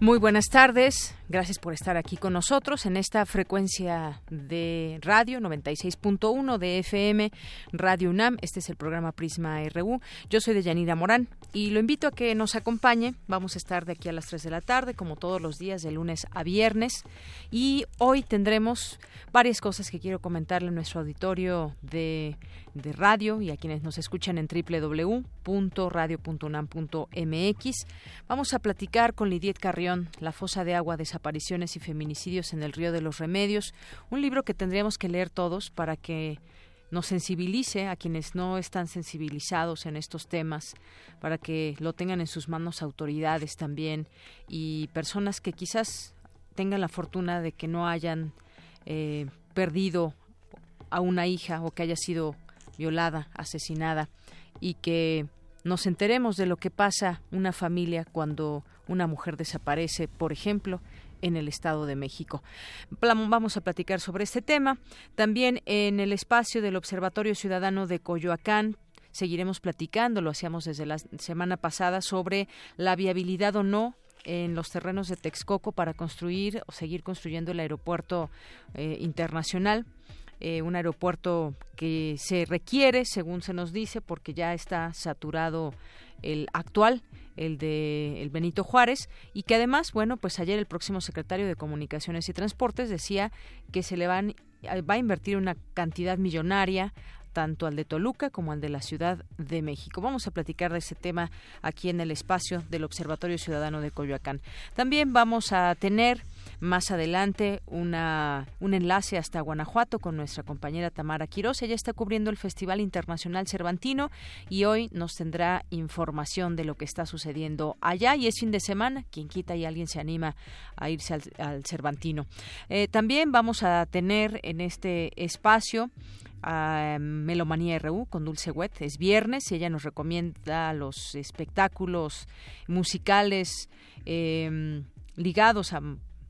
Muy buenas tardes. Gracias por estar aquí con nosotros en esta frecuencia de radio 96.1 de FM Radio UNAM. Este es el programa Prisma RU. Yo soy de Yanira Morán y lo invito a que nos acompañe. Vamos a estar de aquí a las 3 de la tarde, como todos los días, de lunes a viernes. Y hoy tendremos varias cosas que quiero comentarle a nuestro auditorio de, de radio y a quienes nos escuchan en www.radio.unam.mx. Vamos a platicar con Lidiet Carrión, la fosa de agua de apariciones y feminicidios en el río de los remedios, un libro que tendríamos que leer todos para que nos sensibilice a quienes no están sensibilizados en estos temas, para que lo tengan en sus manos autoridades también y personas que quizás tengan la fortuna de que no hayan eh, perdido a una hija o que haya sido violada, asesinada y que nos enteremos de lo que pasa una familia cuando una mujer desaparece, por ejemplo, en el Estado de México. Vamos a platicar sobre este tema. También en el espacio del Observatorio Ciudadano de Coyoacán seguiremos platicando, lo hacíamos desde la semana pasada, sobre la viabilidad o no en los terrenos de Texcoco para construir o seguir construyendo el aeropuerto eh, internacional. Eh, un aeropuerto que se requiere, según se nos dice, porque ya está saturado el actual el de el Benito Juárez y que además, bueno, pues ayer el próximo secretario de Comunicaciones y Transportes decía que se le van va a invertir una cantidad millonaria tanto al de Toluca como al de la Ciudad de México. Vamos a platicar de ese tema aquí en el espacio del Observatorio Ciudadano de Coyoacán. También vamos a tener más adelante una, un enlace hasta Guanajuato con nuestra compañera Tamara Quiroz. Ella está cubriendo el Festival Internacional Cervantino y hoy nos tendrá información de lo que está sucediendo allá. Y es fin de semana, quien quita y alguien se anima a irse al, Cervantino. Eh, también vamos a tener en este espacio a Melomanía RU con Dulce Wet. Es viernes y ella nos recomienda los espectáculos musicales eh, ligados a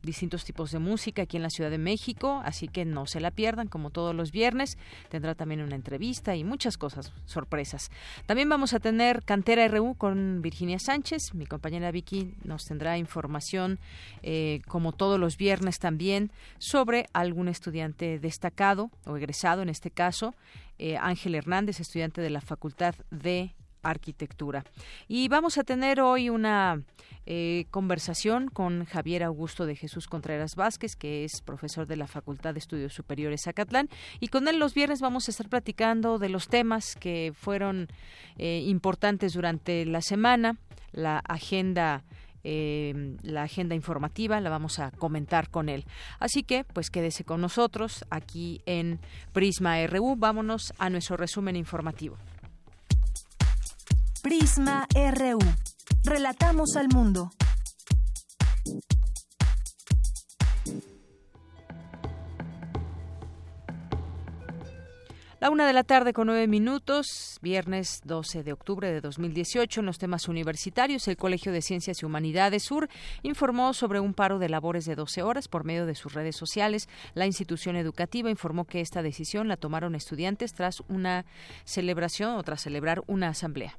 distintos tipos de música aquí en la Ciudad de México, así que no se la pierdan como todos los viernes. Tendrá también una entrevista y muchas cosas, sorpresas. También vamos a tener Cantera RU con Virginia Sánchez. Mi compañera Vicky nos tendrá información, eh, como todos los viernes también, sobre algún estudiante destacado o egresado en este caso. Eh, Ángel Hernández, estudiante de la Facultad de arquitectura. Y vamos a tener hoy una eh, conversación con Javier Augusto de Jesús Contreras Vázquez, que es profesor de la Facultad de Estudios Superiores Zacatlán. Y con él los viernes vamos a estar platicando de los temas que fueron eh, importantes durante la semana, la agenda eh, la agenda informativa la vamos a comentar con él. Así que, pues quédese con nosotros aquí en Prisma RU. Vámonos a nuestro resumen informativo. Prisma RU. Relatamos al mundo. La una de la tarde con nueve minutos, viernes 12 de octubre de 2018, en los temas universitarios, el Colegio de Ciencias y Humanidades Sur informó sobre un paro de labores de 12 horas por medio de sus redes sociales. La institución educativa informó que esta decisión la tomaron estudiantes tras una celebración o tras celebrar una asamblea.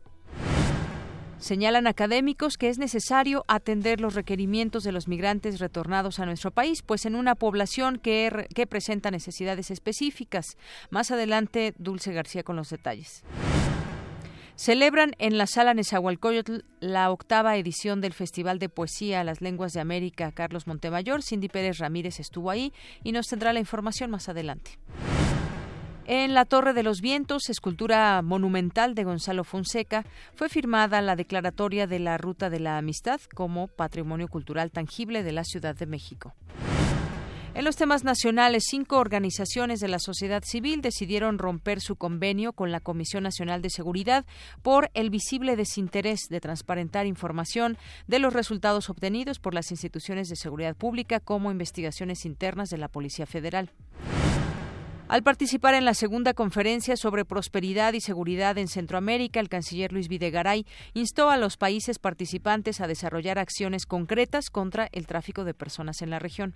Señalan académicos que es necesario atender los requerimientos de los migrantes retornados a nuestro país, pues en una población que, presenta necesidades específicas. Más adelante, Dulce García con los detalles. Celebran en la sala Nezahualcóyotl la octava edición del Festival de Poesía Las Lenguas de América Carlos Montemayor. Cindy Pérez Ramírez estuvo ahí y nos tendrá la información más adelante. En la Torre de los Vientos, escultura monumental de Gonzalo Fonseca, fue firmada la declaratoria de la Ruta de la Amistad como Patrimonio Cultural Tangible de la Ciudad de México. En los temas nacionales, cinco organizaciones de la sociedad civil decidieron romper su convenio con la Comisión Nacional de Seguridad por el visible desinterés de transparentar información de los resultados obtenidos por las instituciones de seguridad pública como investigaciones internas de la Policía Federal. Al participar en la segunda conferencia sobre prosperidad y seguridad en Centroamérica, el canciller Luis Videgaray instó a los países participantes a desarrollar acciones concretas contra el tráfico de personas en la región.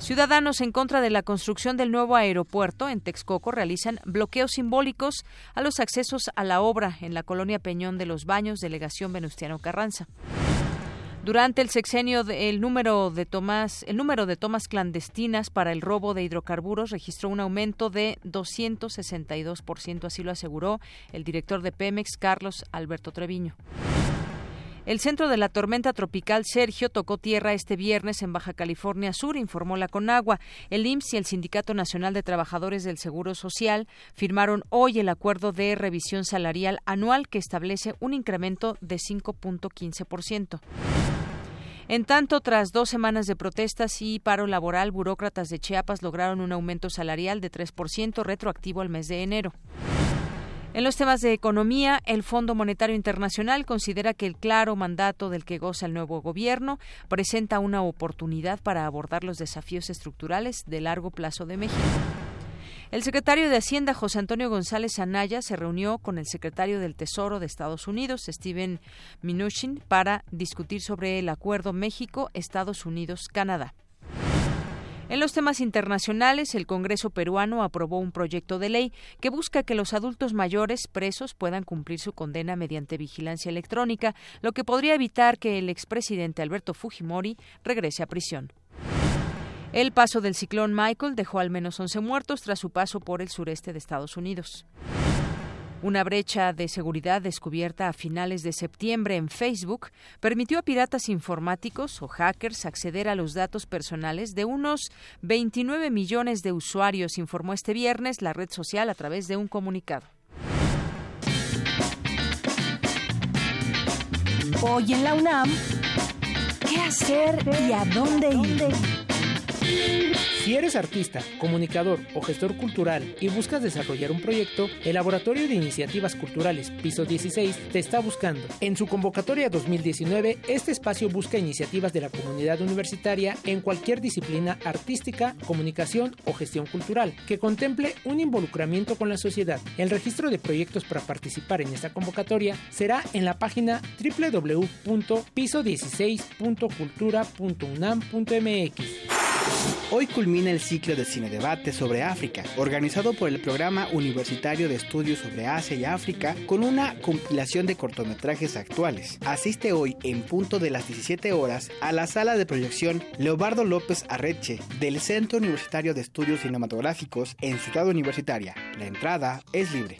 Ciudadanos en contra de la construcción del nuevo aeropuerto en Texcoco realizan bloqueos simbólicos a los accesos a la obra en la colonia Peñón de los Baños, delegación Venustiano Carranza. Durante el sexenio, el número de tomas, el número de clandestinas para el robo de hidrocarburos registró un aumento de 262%, así lo aseguró el director de Pemex, Carlos Alberto Treviño. El centro de la tormenta tropical Sergio tocó tierra este viernes en Baja California Sur, informó la Conagua. El IMSS y el Sindicato Nacional de Trabajadores del Seguro Social firmaron hoy el acuerdo de revisión salarial anual que establece un incremento de 5.15%. En tanto, tras dos semanas de protestas y paro laboral, burócratas de Chiapas lograron un aumento salarial de 3% retroactivo al mes de enero. En los temas de economía, el Fondo Monetario Internacional considera que el claro mandato del que goza el nuevo gobierno presenta una oportunidad para abordar los desafíos estructurales de largo plazo de México. El secretario de Hacienda, José Antonio González Anaya, se reunió con el secretario del Tesoro de Estados Unidos, Steven Mnuchin, para discutir sobre el acuerdo México-Estados Unidos-Canadá. En los temas internacionales, el Congreso peruano aprobó un proyecto de ley que busca que los adultos mayores presos puedan cumplir su condena mediante vigilancia electrónica, lo que podría evitar que el expresidente Alberto Fujimori regrese a prisión. El paso del ciclón Michael dejó al menos 11 muertos tras su paso por el sureste de Estados Unidos. Una brecha de seguridad descubierta a finales de septiembre en Facebook permitió a piratas informáticos o hackers acceder a los datos personales de unos 29 millones de usuarios, informó este viernes la red social a través de un comunicado. Hoy en la UNAM, ¿qué hacer y a dónde ir? Si eres artista, comunicador o gestor cultural y buscas desarrollar un proyecto, el Laboratorio de Iniciativas Culturales Piso 16 te está buscando. En su convocatoria 2019, este espacio busca iniciativas de la comunidad universitaria en cualquier disciplina artística, comunicación o gestión cultural que contemple un involucramiento con la sociedad. El registro de proyectos para participar en esta convocatoria será en la página www.piso16.cultura.unam.mx. Hoy culmina el ciclo de cine debate sobre África, organizado por el Programa Universitario de Estudios sobre Asia y África, con una compilación de cortometrajes actuales. Asiste hoy, en punto de las 17 horas, a la sala de proyección Leobardo López Arreche del Centro Universitario de Estudios Cinematográficos en Ciudad Universitaria. La entrada es libre.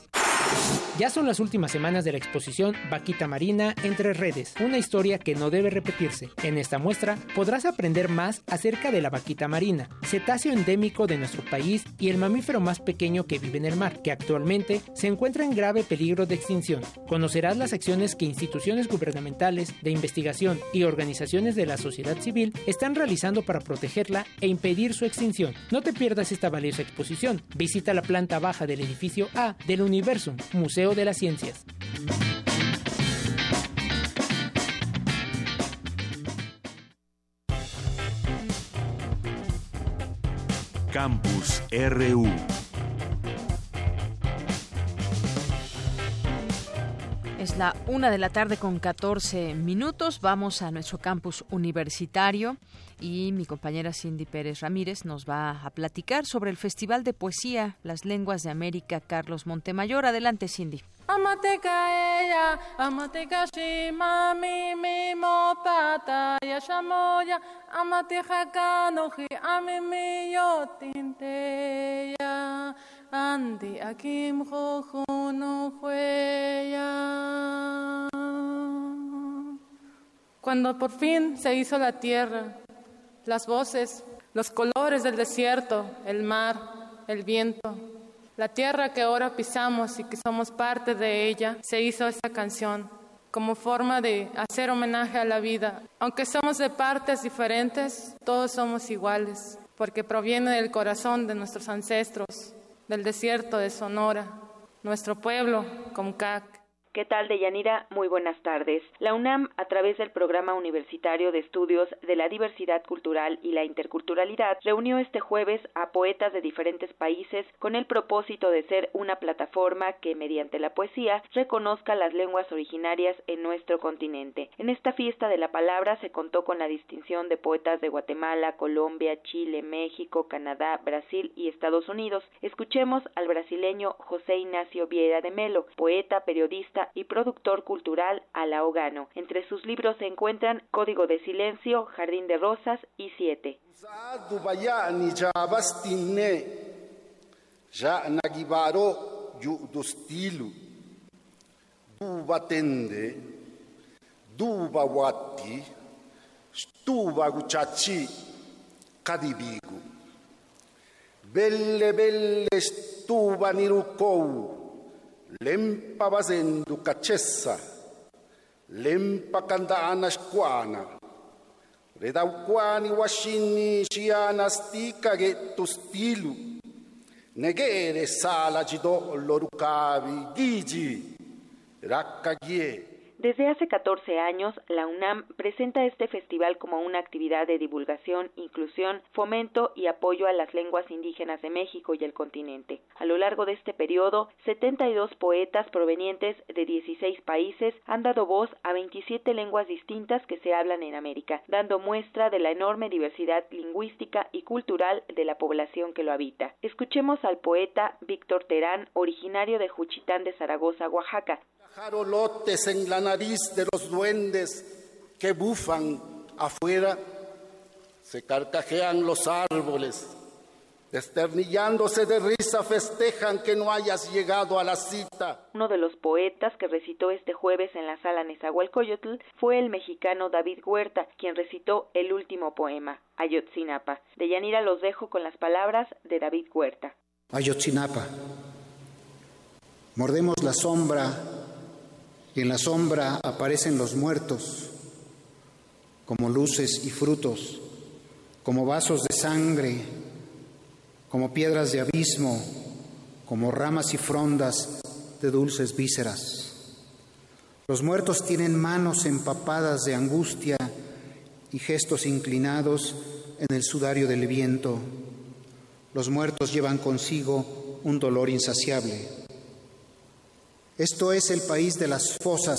Ya son las últimas semanas de la exposición Vaquita Marina entre redes, una historia que no debe repetirse. En esta muestra podrás aprender más acerca de la vaquita marina, cetáceo endémico de nuestro país y el mamífero más pequeño que vive en el mar, que actualmente se encuentra en grave peligro de extinción. Conocerás las acciones que instituciones gubernamentales, de investigación y organizaciones de la sociedad civil están realizando para protegerla e impedir su extinción. No te pierdas esta valiosa exposición. Visita la planta baja del edificio A del Universum, Museo de las Ciencias. Campus RU. Es la una de la tarde con 14 minutos. Vamos a nuestro campus universitario y mi compañera Cindy Pérez Ramírez nos va a platicar sobre el Festival de Poesía Las Lenguas de América Carlos Montemayor. Adelante, Cindy. Cuando por fin se hizo la tierra, las voces, los colores del desierto, el mar, el viento, La tierra que ahora pisamos y que somos parte de ella, se hizo esta canción como forma de hacer homenaje a la vida. Aunque somos de partes diferentes, todos somos iguales, porque proviene del corazón de nuestros ancestros, del desierto de Sonora, nuestro pueblo, Comcac. ¿Qué tal, Deyanira? Muy buenas tardes. La UNAM, a través del Programa Universitario de Estudios de la Diversidad Cultural y la Interculturalidad, reunió este jueves a poetas de diferentes países con el propósito de ser una plataforma que, mediante la poesía, reconozca las lenguas originarias en nuestro continente. En esta fiesta de la palabra se contó con la distinción de poetas de Guatemala, Colombia, Chile, México, Canadá, Brasil y Estados Unidos. Escuchemos al brasileño José Ignacio Vieira de Melo, poeta, periodista, y productor cultural alaogano. Entre sus libros se encuentran Código de Silencio, Jardín de Rosas y Siete. Nirukou lempa vazendo cacessa, lempa kandaan ashkuana, redauquani washini shiana stika getto stilu, negere sala gido lorucavi, gigi, raccaghie, Desde hace 14 años, la UNAM presenta este festival como una actividad de divulgación, inclusión, fomento y apoyo a las lenguas indígenas de México y el continente. A lo largo de este periodo, 72 poetas provenientes de 16 países han dado voz a 27 lenguas distintas que se hablan en América, dando muestra de la enorme diversidad lingüística y cultural de la población que lo habita. Escuchemos al poeta Víctor Terán, originario de Juchitán de Zaragoza, Oaxaca, nariz de los duendes que bufan afuera, se carcajean los árboles, desternillándose de risa festejan que no hayas llegado a la cita. Uno de los poetas que recitó este jueves en la sala Nezahualcóyotl fue el mexicano David Huerta, quien recitó el último poema, Ayotzinapa. De Yanira los dejo con las palabras de David Huerta. Ayotzinapa. Mordemos la sombra en la sombra aparecen los muertos como luces y frutos, como vasos de sangre, como piedras de abismo, como ramas y frondas de dulces vísceras. Los muertos tienen manos empapadas de angustia y gestos inclinados en el sudario del viento. Los muertos llevan consigo un dolor insaciable. Esto es el país de las fosas.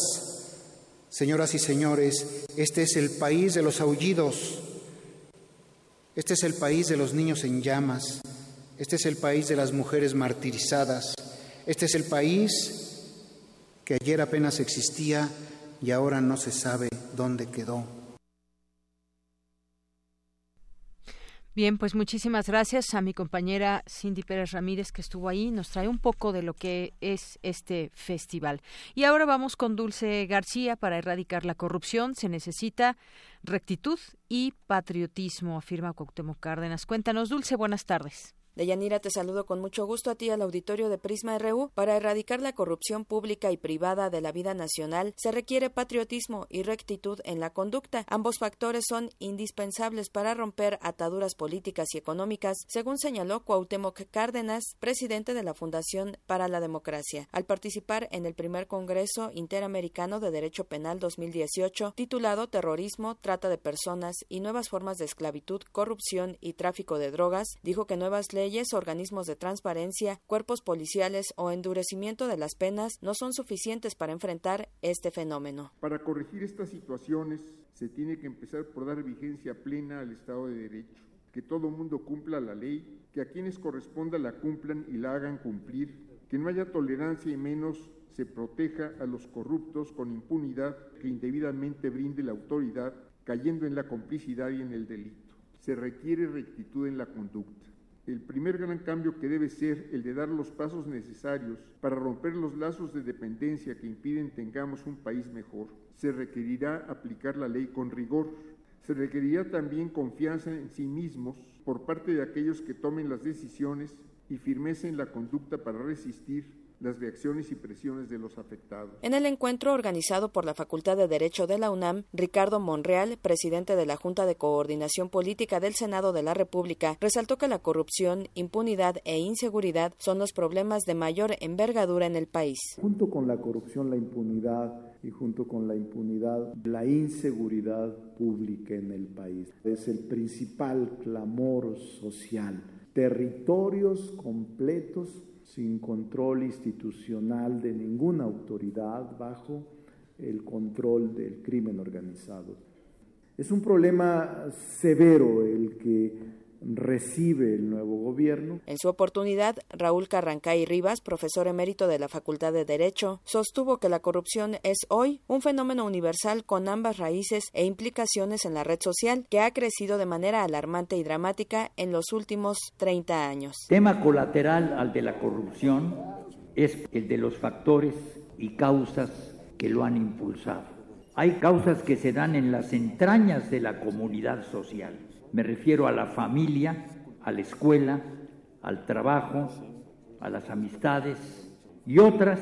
Señoras y señores, este es el país de los aullidos. Este es el país de los niños en llamas. Este es el país de las mujeres martirizadas. Este es el país que ayer apenas existía y ahora no se sabe dónde quedó. Bien, pues muchísimas gracias a mi compañera Cindy Pérez Ramírez que estuvo ahí, nos trae un poco de lo que es este festival. Y ahora vamos con Dulce García para erradicar la corrupción. Se necesita rectitud y patriotismo, afirma Cuauhtémoc Cárdenas. Cuéntanos, Dulce, buenas tardes. Deyanira, te saludo con mucho gusto a ti al auditorio de Prisma RU. Para erradicar la corrupción pública y privada de la vida nacional se requiere patriotismo y rectitud en la conducta. Ambos factores son indispensables para romper ataduras políticas y económicas, según señaló Cuauhtémoc Cárdenas, presidente de la Fundación para la Democracia, al participar en el primer Congreso Interamericano de Derecho Penal 2018, titulado Terrorismo, Trata de Personas y Nuevas Formas de Esclavitud, Corrupción y Tráfico de Drogas, dijo que nuevas leyes leyes, organismos de transparencia, cuerpos policiales o endurecimiento de las penas no son suficientes para enfrentar este fenómeno. Para corregir estas situaciones se tiene que empezar por dar vigencia plena al Estado de Derecho, que todo mundo cumpla la ley, que a quienes corresponda la cumplan y la hagan cumplir, que no haya tolerancia y menos se proteja a los corruptos con impunidad que indebidamente brinde la autoridad, cayendo en la complicidad y en el delito. Se requiere rectitud en la conducta el primer gran cambio que debe ser el de dar los pasos necesarios para romper los lazos de dependencia que impiden tengamos un país mejor. Se requerirá aplicar la ley con rigor. Se requerirá también confianza en sí mismos por parte de aquellos que tomen las decisiones y firmeza en la conducta para resistir las reacciones y presiones de los afectados. En el encuentro organizado por la Facultad de Derecho de la UNAM, Ricardo Monreal, presidente de la Junta de Coordinación Política del Senado de la República, resaltó que la corrupción, impunidad e inseguridad son los problemas de mayor envergadura en el país. Junto con la corrupción, la impunidad y junto con la impunidad, la inseguridad pública en el país es el principal clamor social. Territorios completos sin control institucional de ninguna autoridad bajo el control del crimen organizado. Es un problema severo el que recibe el nuevo gobierno. En su oportunidad, Raúl Carrancay Rivas, profesor emérito de la Facultad de Derecho, sostuvo que la corrupción es hoy un fenómeno universal con ambas raíces e implicaciones en la red social que ha crecido de manera alarmante y dramática en los últimos 30 años. Tema colateral al de la corrupción es el de los factores y causas que lo han impulsado. Hay causas que se dan en las entrañas de la comunidad social me refiero a la familia, a la escuela, al trabajo, a las amistades y otras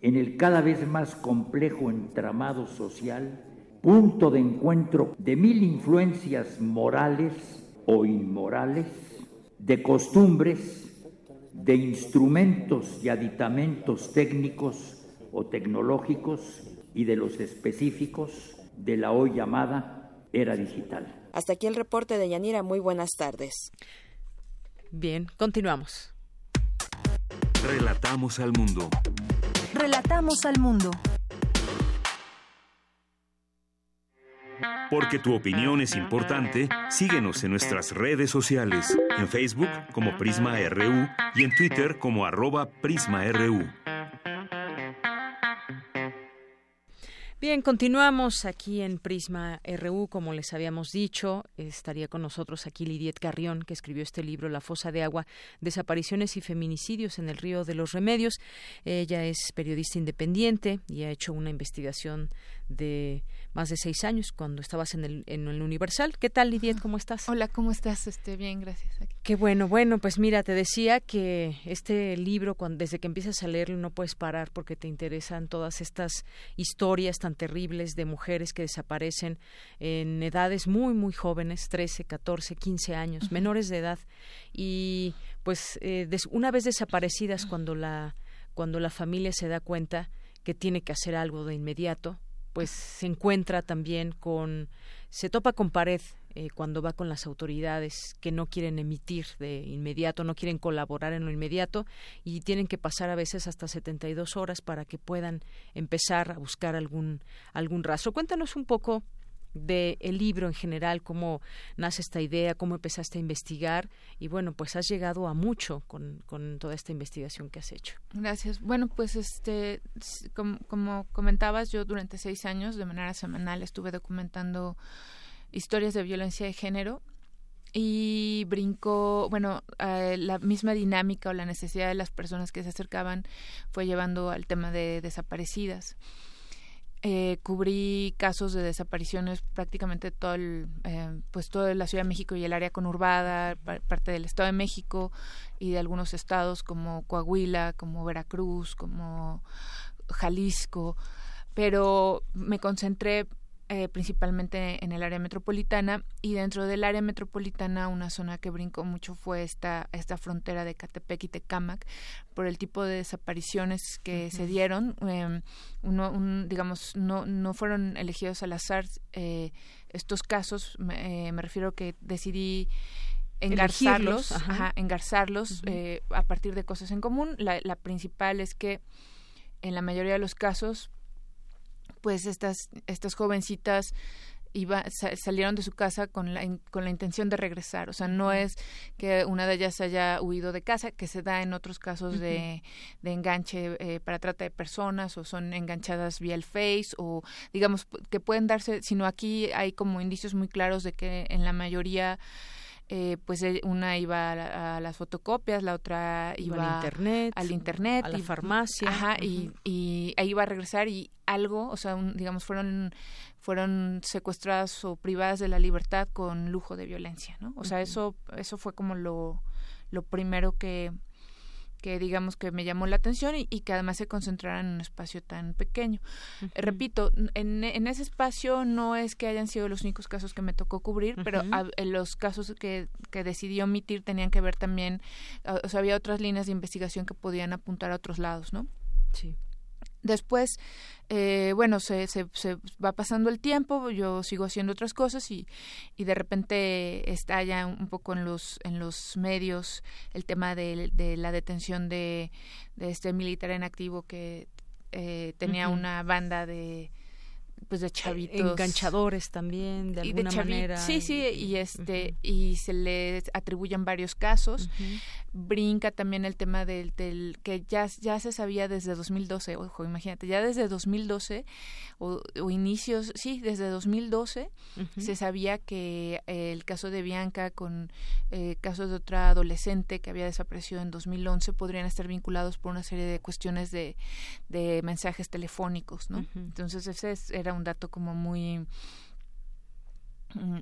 en el cada vez más complejo entramado social, punto de encuentro de mil influencias morales o inmorales, de costumbres, de instrumentos y aditamentos técnicos o tecnológicos y de los específicos de la hoy llamada era digital. Hasta aquí el reporte de Yanira. Muy buenas tardes. Bien, continuamos. Relatamos al mundo. Relatamos al mundo. Porque tu opinión es importante, síguenos en nuestras redes sociales, en Facebook como Prisma RU y en Twitter como arroba PrismaRU. Bien, continuamos aquí en Prisma RU, como les habíamos dicho, estaría con nosotros aquí Lidiet Carrión, que escribió este libro, La fosa de agua, desapariciones y feminicidios en el río de los remedios. Ella es periodista independiente y ha hecho una investigación de más de seis años cuando estabas en el, en el Universal. ¿Qué tal, Lidiet? ¿Cómo estás? Hola, ¿cómo estás? Este, bien, gracias. Qué bueno. Bueno, pues mira, te decía que este libro, cuando, desde que empiezas a leerlo, no puedes parar porque te interesan todas estas historias tan terribles de mujeres que desaparecen en edades muy, muy jóvenes, 13, 14, 15 años, menores de edad. Y pues eh, una vez desaparecidas, cuando la, cuando la familia se da cuenta que tiene que hacer algo de inmediato, pues se encuentra también con, se topa con pared eh, cuando va con las autoridades que no quieren emitir de inmediato, no quieren colaborar en lo inmediato y tienen que pasar a veces hasta 72 horas para que puedan empezar a buscar algún algún rastro. Cuéntanos un poco del el libro en general, cómo nace esta idea, cómo empezaste a investigar y bueno, pues has llegado a mucho con, con toda esta investigación que has hecho. Gracias. Bueno, pues este, como, como comentabas, yo durante seis años de manera semanal estuve documentando historias de violencia de género y brincó, bueno, eh, la misma dinámica o la necesidad de las personas que se acercaban fue llevando al tema de desaparecidas. Eh, cubrí casos de desapariciones prácticamente todo el, eh, pues toda la Ciudad de México y el área conurbada, parte del Estado de México y de algunos estados como Coahuila, como Veracruz, como Jalisco, pero me concentré eh, principalmente en el área metropolitana y dentro del área metropolitana una zona que brincó mucho fue esta esta frontera de Catepec y Tecámac por el tipo de desapariciones que se dieron em, uno digamos no no fueron elegidos al azar eh, estos casos me, eh, me refiero que decidí engarzarlos, engarzarlos a partir de cosas en común. La, la principal es que en la mayoría de los casos pues estas, estas jovencitas iba, salieron de su casa con la, con la intención de regresar. O sea, no es que una de ellas haya huido de casa, que se da en otros casos de, de enganche eh, para trata de personas o son enganchadas vía el Face o digamos que pueden darse, sino aquí hay como indicios muy claros de que en la mayoría eh, pues eh, una iba a, las fotocopias, la otra iba, al internet, al internet, a la farmacia, ajá, y, y ahí iba a regresar y algo, o sea, digamos fueron fueron secuestradas o privadas de la libertad con lujo de violencia, ¿no? O sea, eso eso fue como lo lo primero que que digamos que me llamó la atención y, que además se concentrara en un espacio tan pequeño. repito, en, en, ese espacio no es que hayan sido los únicos casos que me tocó cubrir, pero en los casos que, que decidí omitir tenían que ver también, o sea, había otras líneas de investigación que podían apuntar a otros lados, ¿no? Sí. Después, eh, bueno, se, se, se, va pasando el tiempo, yo sigo haciendo otras cosas y, y de repente estalla un poco en los, en los medios el tema de, de la detención de, de, este militar en activo que eh, tenía una banda de pues de chavitos. enganchadores también de alguna manera sí sí y este y se le atribuyen varios casos. Brinca también el tema del, del que ya ya se sabía desde 2012 ojo imagínate ya desde 2012 o, o inicios sí desde 2012 se sabía que eh, el caso de Bianca con eh, casos de otra adolescente que había desaparecido en 2011 podrían estar vinculados por una serie de cuestiones de, de mensajes telefónicos no entonces ese era un dato como muy mm,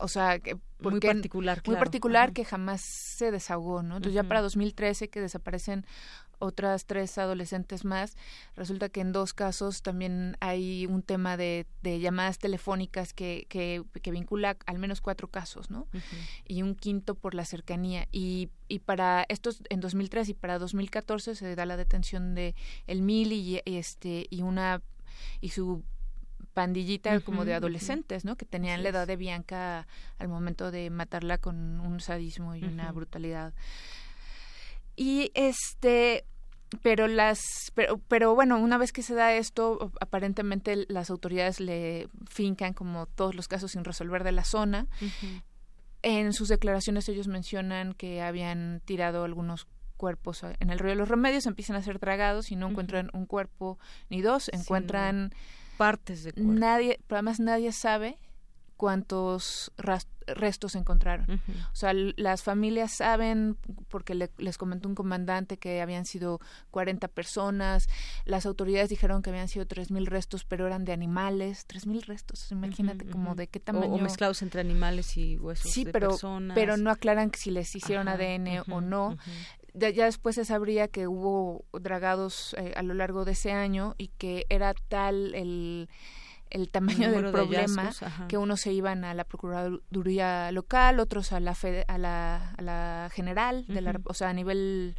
o sea, que muy particular, muy particular que jamás se desahogó, ¿no? Entonces ya para 2013 que desaparecen otras tres adolescentes más, resulta que en dos casos también hay un tema de, de llamadas telefónicas que, que, que, vincula al menos cuatro casos, ¿no? Y un quinto por la cercanía. Y, y para estos, en 2003 y para 2014 se da la detención de el Mil y, este, y una y su pandillita como de adolescentes, ¿no? Que tenían la edad de Bianca al momento de matarla con un sadismo y una brutalidad. Y este pero las pero, pero bueno una vez que se da esto aparentemente las autoridades le fincan como todos los casos sin resolver de la zona. En sus declaraciones ellos mencionan que habían tirado algunos cuerpos en el río. De los remedios empiezan a ser tragados y no encuentran un cuerpo ni dos encuentran partes de cuerpo. Nadie, pero además nadie sabe cuántos restos encontraron. O sea, las familias saben, porque les comentó un comandante que habían sido 40 personas, las autoridades dijeron que habían sido 3.000 restos, pero eran de animales, 3.000 restos, imagínate como de qué tamaño. O, mezclados entre animales y huesos sí, de pero, personas. pero no aclaran si les hicieron ADN o no. Ya, ya, después se sabría que hubo dragados eh, a lo largo de ese año y que era tal el el tamaño del problema que unos se iban a la procuraduría local otros a la a la, a la general de la o sea a nivel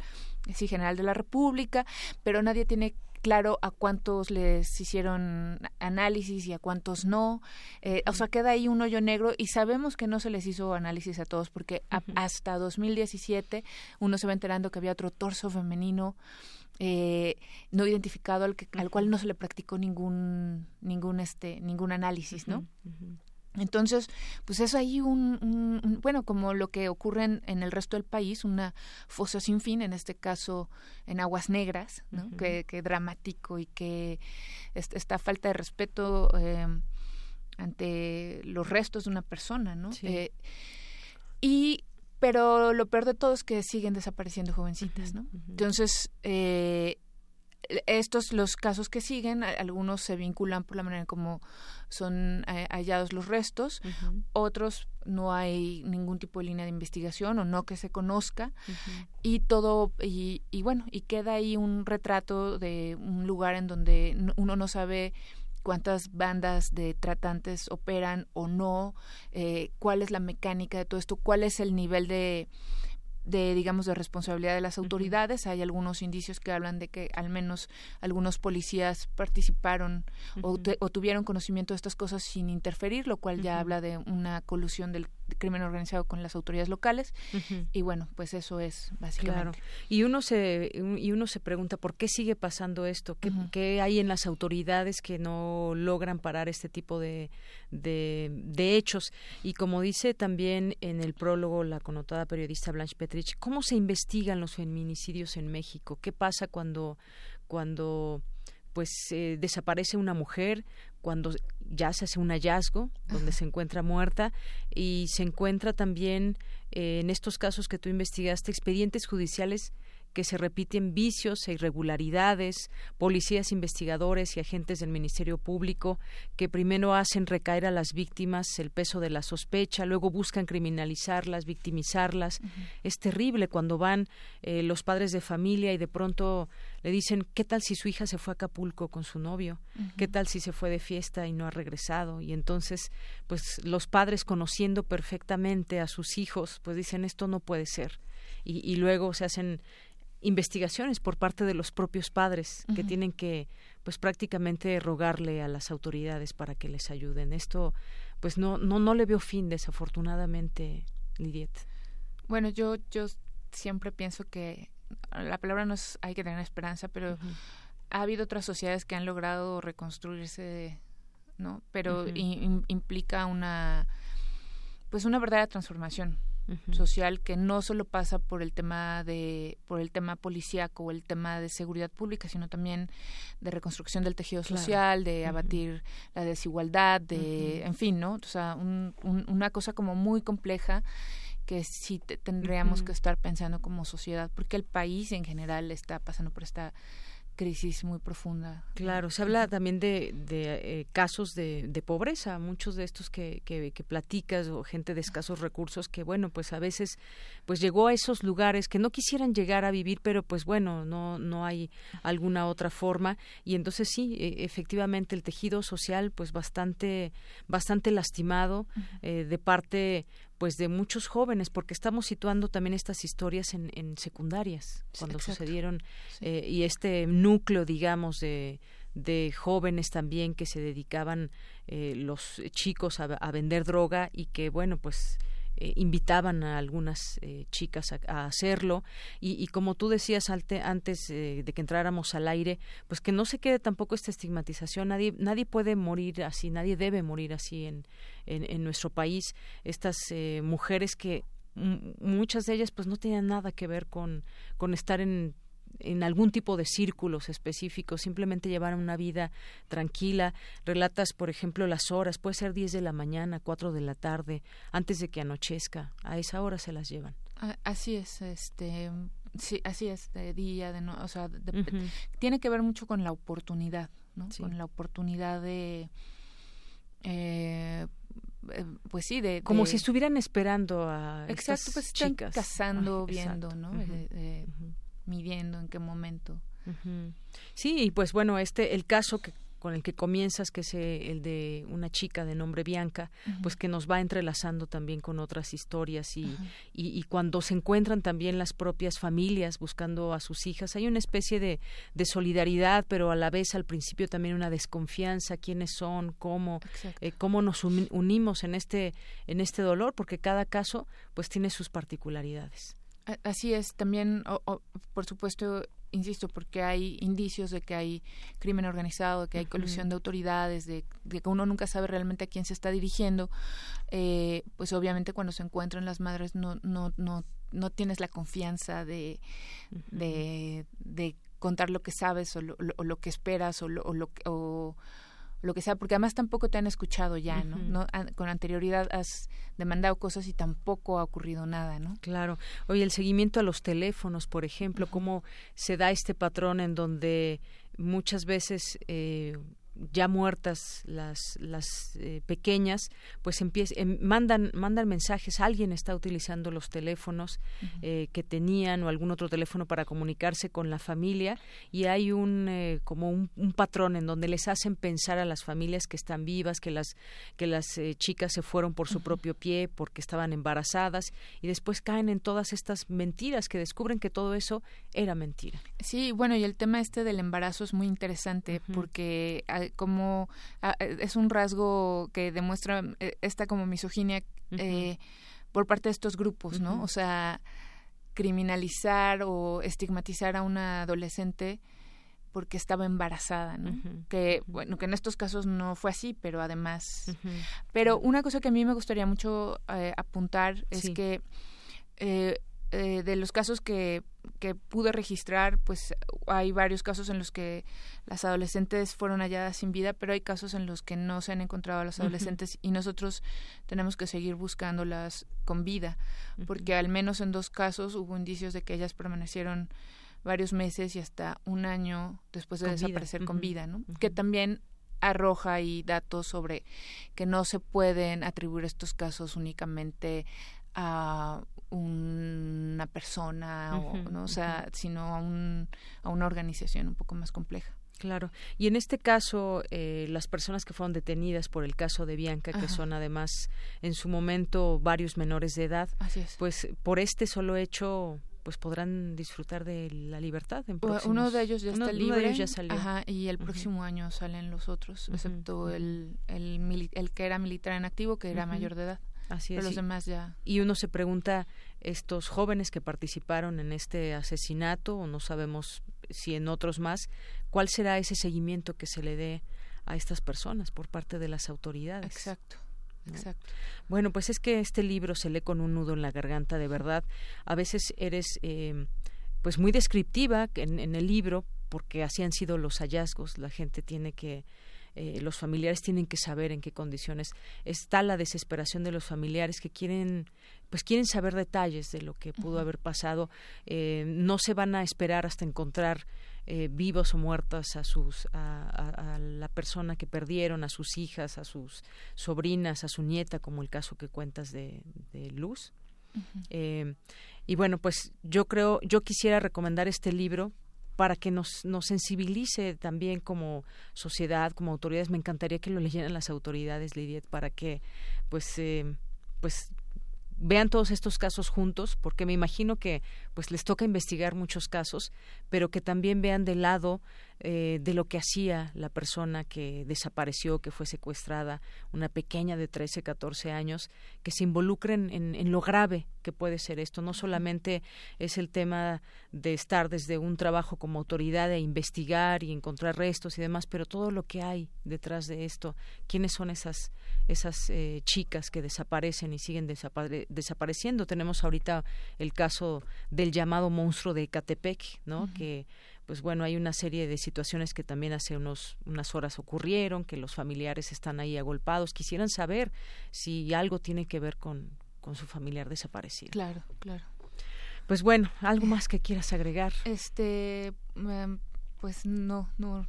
sí general de la república pero nadie tiene claro a cuántos les hicieron análisis y a cuántos no. Eh, o sea, queda ahí un hoyo negro y sabemos que no se les hizo análisis a todos porque hasta 2017 uno se va enterando que había otro torso femenino eh, no identificado al, que, al cual no se le practicó ningún ningún este ningún análisis, ¿no? Entonces, pues es ahí un, bueno, como lo que ocurre en, el resto del país, una fosa sin fin, en este caso en aguas negras, ¿no? que, dramático y que esta falta de respeto eh, ante los restos de una persona, ¿no? Eh, y pero lo peor de todo es que siguen desapareciendo jovencitas, ¿no? Entonces, eh, estos los casos que siguen algunos se vinculan por la manera como son eh, hallados los restos otros no hay ningún tipo de línea de investigación o no que se conozca y todo y, y, bueno y queda ahí un retrato de un lugar en donde uno no sabe cuántas bandas de tratantes operan o no eh, cuál es la mecánica de todo esto cuál es el nivel de de digamos de responsabilidad de las autoridades. Hay algunos indicios que hablan de que al menos algunos policías participaron o, tuvieron conocimiento de estas cosas sin interferir lo cual ya habla de una colusión del crimen organizado con las autoridades locales. Y bueno pues eso es básicamente. Y uno se y uno se pregunta por qué sigue pasando esto qué, qué hay en las autoridades que no logran parar este tipo de, de, de hechos y como dice también en el prólogo la connotada periodista Blanche Petrich cómo se investigan los feminicidios en México qué pasa cuando cuando pues eh, desaparece una mujer cuando ya se hace un hallazgo donde se encuentra muerta y se encuentra también eh, en estos casos que tú investigaste expedientes judiciales que se repiten vicios e irregularidades, policías investigadores y agentes del Ministerio Público que primero hacen recaer a las víctimas el peso de la sospecha, luego buscan criminalizarlas, victimizarlas. Es terrible cuando van eh, los padres de familia y de pronto le dicen, ¿qué tal si su hija se fue a Acapulco con su novio? ¿Qué tal si se fue de fiesta y no ha regresado? Y entonces, pues los padres conociendo perfectamente a sus hijos, pues dicen, esto no puede ser. Y, y luego se hacen investigaciones por parte de los propios padres que tienen que pues prácticamente rogarle a las autoridades para que les ayuden. Esto pues no no no le veo fin desafortunadamente Lidiet. Bueno yo yo siempre pienso que la palabra no es hay que tener esperanza pero ha habido otras sociedades que han logrado reconstruirse no pero implica una pues una verdadera transformación social que no solo pasa por el tema de por el tema policíaco o el tema de seguridad pública sino también de reconstrucción del tejido social de abatir la desigualdad de en fin no o sea una cosa como muy compleja que sí tendríamos que estar pensando como sociedad porque el país en general está pasando por esta crisis muy profunda. Claro, se habla también de, de eh, casos de, de, pobreza, muchos de estos que, que, que, platicas o gente de escasos recursos que bueno, pues a veces pues llegó a esos lugares que no quisieran llegar a vivir, pero pues bueno, no no hay alguna otra forma. Y entonces sí, e, efectivamente el tejido social pues bastante bastante lastimado eh, de parte pues de muchos jóvenes porque estamos situando también estas historias en, en secundarias cuando sucedieron eh, y este núcleo digamos de, de jóvenes también que se dedicaban eh, los chicos a, a, vender droga y que bueno pues eh, invitaban a algunas eh, chicas a, hacerlo. Y, como tú decías antes eh, de que entráramos al aire pues que no se quede tampoco esta estigmatización. Nadie nadie puede morir así nadie debe morir así en en, nuestro país. Estas mujeres que muchas de ellas pues no tenían nada que ver con con estar en en algún tipo de círculos específicos, simplemente llevar una vida tranquila. Relatas, por ejemplo, las horas, puede ser 10 de la mañana, 4 de la tarde, antes de que anochezca, a esa hora se las llevan. Así es, este sí, así es, de día, de no, o sea, tiene que ver mucho con la oportunidad, ¿no? Con la oportunidad de eh, eh, pues sí, de, como si estuvieran esperando a exacto, pues están cazando, viendo, ¿no? Midiendo en qué momento. Sí, y pues bueno, este el caso que con el que comienzas, que es eh, el de una chica de nombre Bianca, pues que nos va entrelazando también con otras historias y, y, cuando se encuentran también las propias familias buscando a sus hijas, hay una especie de, de solidaridad, pero a la vez al principio también una desconfianza, quiénes son, cómo, eh, cómo nos unimos en este, en este dolor, porque cada caso pues tiene sus particularidades. Así es, también, por supuesto, insisto, porque hay indicios de que hay crimen organizado, de que hay colusión de autoridades, de, que uno nunca sabe realmente a quién se está dirigiendo, eh, pues obviamente cuando se encuentran las madres no, no, no, no tienes la confianza de, de, de, contar lo que sabes o lo, lo que esperas o lo, o lo, o, lo que sea, porque además tampoco te han escuchado ya, ¿no? ¿no? Con anterioridad has demandado cosas y tampoco ha ocurrido nada, ¿no? Claro. Oye, el seguimiento a los teléfonos, por ejemplo, cómo se da este patrón en donde muchas veces eh, ya muertas las las eh, pequeñas pues empiezan em, mandan mandan mensajes. Alguien está utilizando los teléfonos eh, que tenían o algún otro teléfono para comunicarse con la familia. Y hay un eh, como un, patrón en donde les hacen pensar a las familias que están vivas que las que las chicas se fueron por su propio pie porque estaban embarazadas. Y después caen en todas estas mentiras que descubren que todo eso era mentira. Sí bueno y el tema este del embarazo es muy interesante porque como ah, eh, es un rasgo que demuestra eh, esta como misoginia eh, por parte de estos grupos, ¿no? O sea, criminalizar o estigmatizar a una adolescente porque estaba embarazada, ¿no? Que bueno, que en estos casos no fue así, pero además, pero una cosa que a mí me gustaría mucho apuntar es que eh, de los casos que, que pude registrar, pues hay varios casos en los que las adolescentes fueron halladas sin vida, pero hay casos en los que no se han encontrado a las adolescentes y nosotros tenemos que seguir buscándolas con vida, porque al menos en dos casos hubo indicios de que ellas permanecieron varios meses y hasta un año después de desaparecer con vida, ¿no? Que también arroja ahí datos sobre que no se pueden atribuir estos casos únicamente a una persona o, ¿no? o sea, sino a, un, a una organización un poco más compleja. Claro. Y en este caso, eh, las personas que fueron detenidas por el caso de Bianca, que son además en su momento varios menores de edad, pues por este solo hecho pues podrán disfrutar de la libertad en uno de ellos ya está libre y el próximo año salen los otros excepto el, el, el que era militar en activo que era mayor de edad Así es. los demás ya. Y uno se pregunta, estos jóvenes que participaron en este asesinato, o no sabemos si en otros más, ¿cuál será ese seguimiento que se le dé a estas personas por parte de las autoridades? Exacto. Exacto. Bueno, pues es que este libro se lee con un nudo en la garganta, de verdad. A veces eres, eh, pues, muy descriptiva en, en el libro, porque así han sido los hallazgos. La gente tiene que eh, los familiares tienen que saber en qué condiciones está la desesperación de los familiares que quieren pues quieren saber detalles de lo que pudo haber pasado. Eh, no se van a esperar hasta encontrar eh, vivos o muertas a sus a, la persona que perdieron a sus hijas a sus sobrinas a su nieta como el caso que cuentas de, Luz. Y bueno pues yo creo yo quisiera recomendar este libro para que nos, nos sensibilice también como sociedad, como autoridades. Me encantaría que lo leyeran las autoridades, Lidiet, para que pues eh, pues vean todos estos casos juntos, porque me imagino que pues les toca investigar muchos casos, pero que también vean del lado eh, de lo que hacía la persona que desapareció, que fue secuestrada, una pequeña de 13, 14 años, que se involucren en, lo grave que puede ser esto. No solamente es el tema de estar desde un trabajo como autoridad e investigar y encontrar restos y demás, pero todo lo que hay detrás de esto, quiénes son esas, esas eh, chicas que desaparecen y siguen desapareciendo. Tenemos ahorita el caso del llamado monstruo de Ecatepec, ¿no? Que pues bueno, hay una serie de situaciones que también hace unos, unas horas ocurrieron, que los familiares están ahí agolpados, quisieran saber si algo tiene que ver con, con su familiar desaparecido. Claro, claro. Pues bueno, algo más que quieras agregar. Este, em, pues no, no,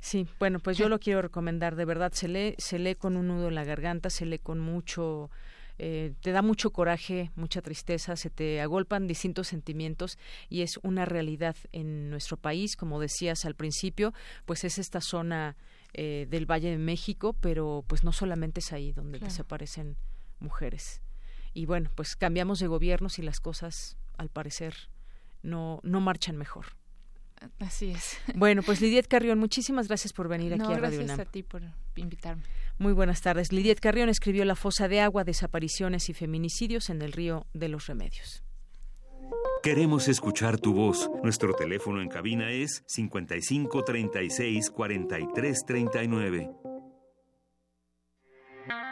Sí, bueno, pues yo lo quiero recomendar, de verdad, se lee, se lee con un nudo en la garganta, se lee con mucho eh, te da mucho coraje, mucha tristeza, se te agolpan distintos sentimientos y es una realidad en nuestro país, como decías al principio, pues es esta zona eh, del Valle de México, pero pues no solamente es ahí donde desaparecen mujeres. Y bueno, pues cambiamos de gobiernos y las cosas, al parecer, no, no marchan mejor. Así es. Bueno, pues Lidiet Carrión, muchísimas gracias por venir aquí a Radio Gracias a ti por invitarme. Muy buenas tardes. Lidiet Carrión escribió La fosa de agua, desapariciones y feminicidios en el río de los remedios. Queremos escuchar tu voz. Nuestro teléfono en cabina es 55 36 43 39.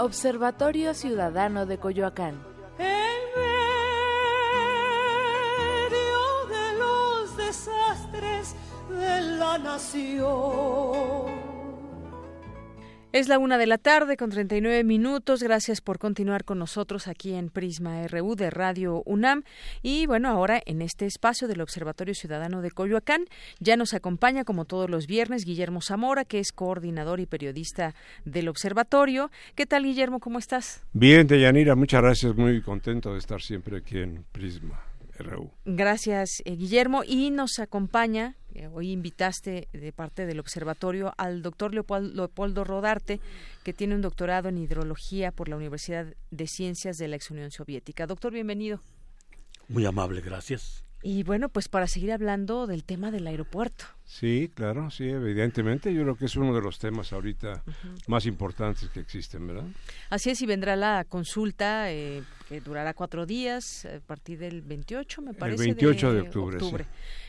Observatorio Ciudadano de Coyoacán. En medio de los desastres de la nación. Es la una de la tarde con 39 minutos. Gracias por continuar con nosotros aquí en Prisma RU de Radio UNAM. Y bueno, ahora en este espacio del Observatorio Ciudadano de Coyoacán ya nos acompaña, como todos los viernes, Guillermo Zamora, que es coordinador y periodista del Observatorio. ¿Qué tal, Guillermo? ¿Cómo estás? Bien, Deyanira, muchas gracias. Muy contento de estar siempre aquí en Prisma RU. Gracias, eh, Guillermo. Y nos acompaña, eh, hoy invitaste de parte del observatorio al doctor Leopoldo Rodarte, que tiene un doctorado en hidrología por la Universidad de Ciencias de la Ex Unión Soviética. Doctor, bienvenido. Muy amable, gracias. Y bueno, pues para seguir hablando del tema del aeropuerto. Sí, claro, sí, evidentemente. Yo creo que es uno de los temas ahorita más importantes que existen, ¿verdad? Así es, y vendrá la consulta eh, que durará cuatro días, a partir del 28, me parece. El 28 de, octubre.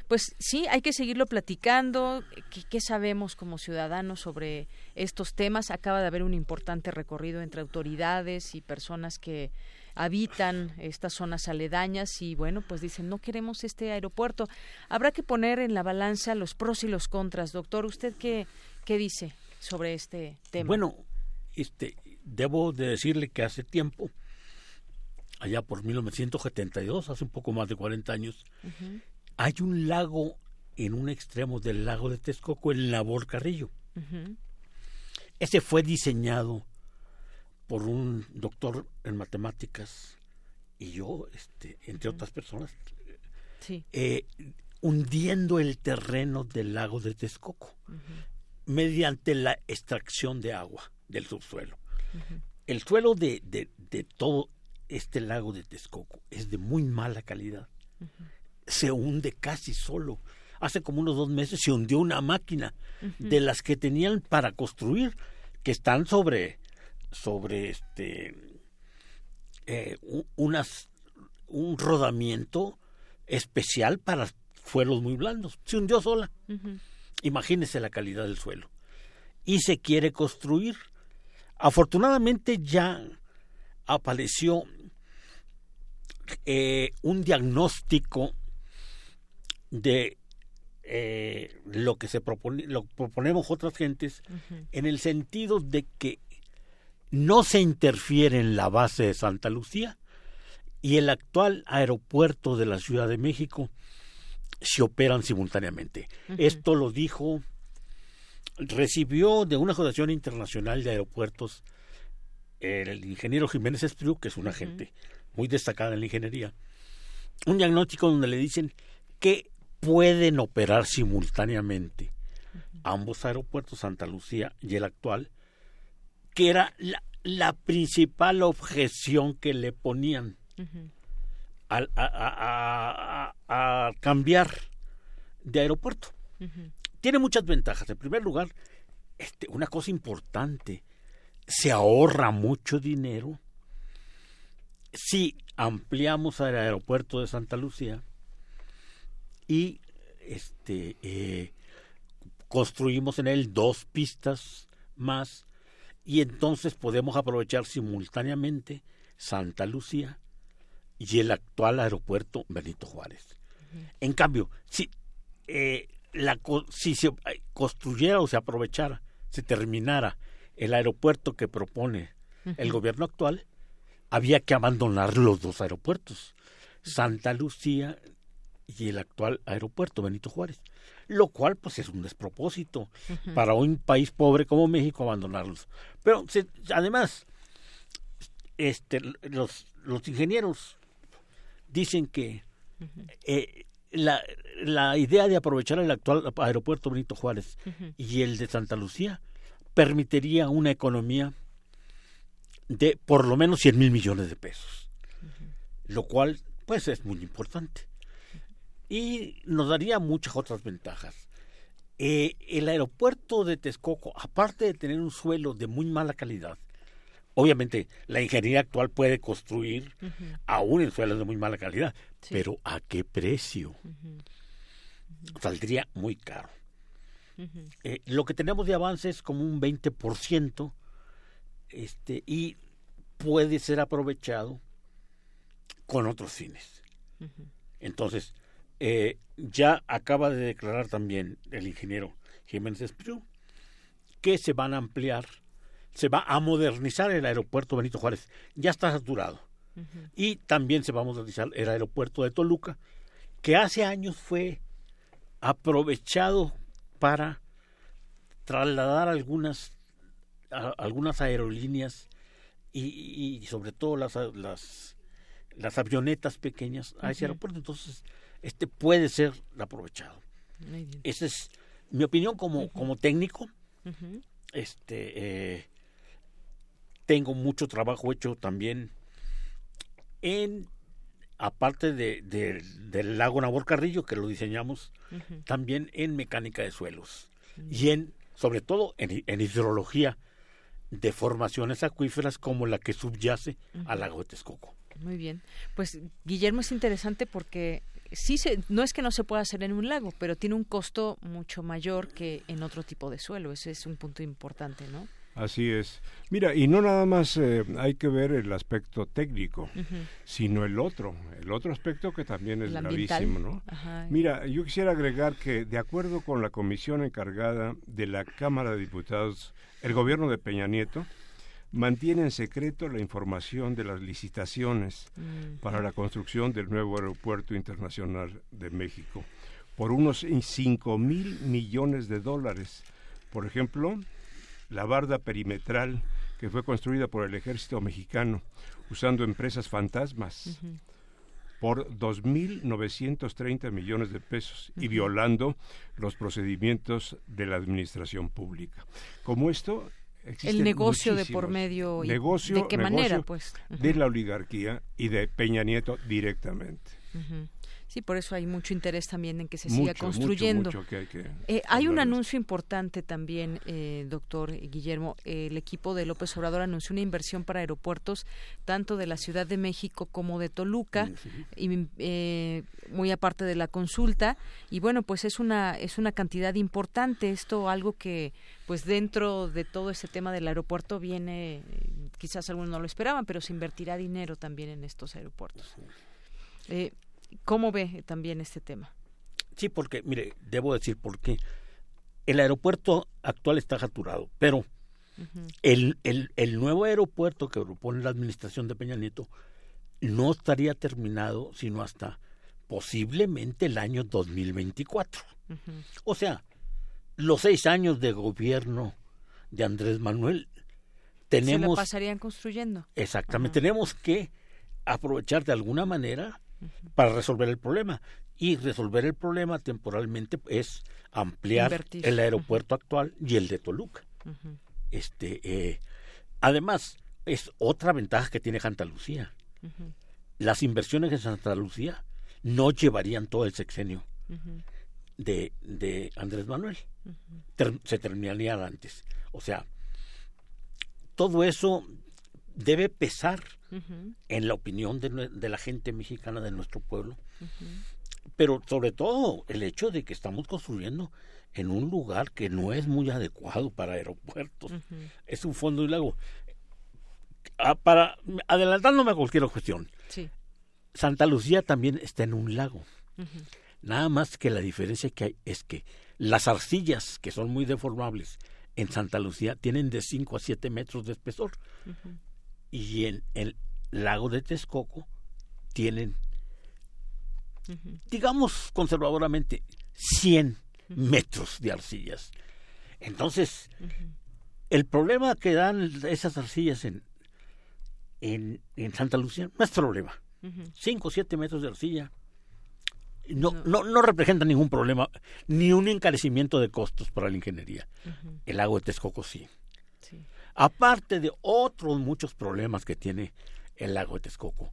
Pues sí, hay que seguirlo platicando. ¿Qué, ¿Qué sabemos como ciudadanos sobre estos temas? Acaba de haber un importante recorrido entre autoridades y personas que habitan estas zonas aledañas y bueno, pues dicen, no queremos este aeropuerto. Habrá que poner en la balanza los pros y los contras. Doctor, ¿usted qué, qué dice sobre este tema? Bueno, este, debo de decirle que hace tiempo, allá por 1972, hace un poco más de 40 años, hay un lago en un extremo del lago de Texcoco, el Labor Carrillo. Ese fue diseñado por un doctor en matemáticas y yo, este, entre otras personas, eh, hundiendo el terreno del lago de Texcoco mediante la extracción de agua del subsuelo. El suelo de, de, todo este lago de Texcoco es de muy mala calidad. Se hunde casi solo. Hace como unos dos meses se hundió una máquina de las que tenían para construir, que están sobre sobre este eh, unas un rodamiento especial para suelos muy blandos. Se hundió sola. Imagínese la calidad del suelo. Y se quiere construir. Afortunadamente ya apareció eh, un diagnóstico de eh, lo que se propone, lo proponemos otras gentes, en el sentido de que no se interfiere en la base de Santa Lucía y el actual aeropuerto de la Ciudad de México se operan simultáneamente. Esto lo dijo, recibió de una Asociación Internacional de Aeropuertos el ingeniero Jiménez Espriu, que es un agente muy destacada en la ingeniería, un diagnóstico donde le dicen que pueden operar simultáneamente ambos aeropuertos, Santa Lucía y el actual, que era la, principal objeción que le ponían al, a, cambiar de aeropuerto. Tiene muchas ventajas. En primer lugar, este, una cosa importante, se ahorra mucho dinero si ampliamos el aeropuerto de Santa Lucía y este eh, construimos en él dos pistas más y entonces podemos aprovechar simultáneamente Santa Lucía y el actual aeropuerto Benito Juárez. En cambio, si, eh, la, si se eh, construyera o se aprovechara, se terminara el aeropuerto que propone el gobierno actual, había que abandonar los dos aeropuertos, Santa Lucía y el actual aeropuerto Benito Juárez lo cual pues es un despropósito para un país pobre como México abandonarlos. Pero además, este, los, los ingenieros dicen que eh, la, la, idea de aprovechar el actual aeropuerto Benito Juárez y el de Santa Lucía permitiría una economía de por lo menos 100 mil millones de pesos, lo cual pues es muy importante y nos daría muchas otras ventajas. Eh, el aeropuerto de Texcoco, aparte de tener un suelo de muy mala calidad, obviamente la ingeniería actual puede construir aún en suelos de muy mala calidad, pero ¿a qué precio? Saldría muy caro. Eh, lo que tenemos de avance es como un 20% este, y puede ser aprovechado con otros fines. Entonces, eh, ya acaba de declarar también el ingeniero Jiménez Espriu que se van a ampliar, se va a modernizar el aeropuerto Benito Juárez. Ya está saturado. Y también se va a modernizar el aeropuerto de Toluca, que hace años fue aprovechado para trasladar algunas algunas aerolíneas y, sobre todo las, las las avionetas pequeñas a ese aeropuerto. Entonces, este puede ser aprovechado. Esa es mi opinión como, como técnico. Este eh, tengo mucho trabajo hecho también en aparte de, del lago Nabor Carrillo que lo diseñamos también en mecánica de suelos y en sobre todo en, hidrología de formaciones acuíferas como la que subyace al lago de Texcoco. Muy bien. Pues Guillermo es interesante porque sí se, no es que no se pueda hacer en un lago, pero tiene un costo mucho mayor que en otro tipo de suelo. Ese es un punto importante, ¿no? Así es. Mira, y no nada más eh, hay que ver el aspecto técnico, sino el otro, el otro aspecto que también es gravísimo, ¿no? Mira, yo quisiera agregar que de acuerdo con la comisión encargada de la Cámara de Diputados, el gobierno de Peña Nieto mantiene en secreto la información de las licitaciones mm. para la construcción del nuevo aeropuerto internacional de México por unos cinco mil millones de dólares. Por ejemplo, la barda perimetral que fue construida por el ejército mexicano usando empresas fantasmas por 2.930 millones de pesos y violando los procedimientos de la administración pública. Como esto el negocio de por medio y de qué manera pues. de la oligarquía y de Peña Nieto directamente Sí, por eso hay mucho interés también en que se siga construyendo. Eh, hay, un anuncio importante también, eh, doctor Guillermo. el equipo de López Obrador anunció una inversión para aeropuertos tanto de la Ciudad de México como de Toluca, y, eh, muy aparte de la consulta. Y bueno, pues es una es una cantidad importante. Esto algo que, pues dentro de todo ese tema del aeropuerto viene, quizás algunos no lo esperaban, pero se invertirá dinero también en estos aeropuertos. Eh, ¿Cómo ve también este tema? Sí, porque, mire, debo decir por qué. El aeropuerto actual está saturado, pero el, el, el, nuevo aeropuerto que propone la administración de Peña Nieto no estaría terminado sino hasta posiblemente el año 2024. O sea, los seis años de gobierno de Andrés Manuel tenemos... Se lo pasarían construyendo. Exactamente, tenemos que aprovechar de alguna manera para resolver el problema. Y resolver el problema temporalmente es ampliar el aeropuerto actual y el de Toluca. Este, eh, además, es otra ventaja que tiene Santa Lucía. Las inversiones en Santa Lucía no llevarían todo el sexenio de, de Andrés Manuel. se terminarían antes. O sea, todo eso debe pesar en la opinión de, la gente mexicana de nuestro pueblo. Pero sobre todo el hecho de que estamos construyendo en un lugar que no es muy adecuado para aeropuertos. Es un fondo y lago. Ah, para adelantándome a cualquier cuestión. Santa Lucía también está en un lago. Nada más que la diferencia que hay es que las arcillas, que son muy deformables, en Santa Lucía tienen de 5 a 7 metros de espesor y en el lago de Texcoco tienen, digamos conservadoramente, 100 metros de arcillas. Entonces, el problema que dan esas arcillas en, en, en Santa Lucía no es problema. 5 o 7 metros de arcilla no, no, no, representa ningún problema, ni un encarecimiento de costos para la ingeniería. El lago de Texcoco sí aparte de otros muchos problemas que tiene el lago de Texcoco.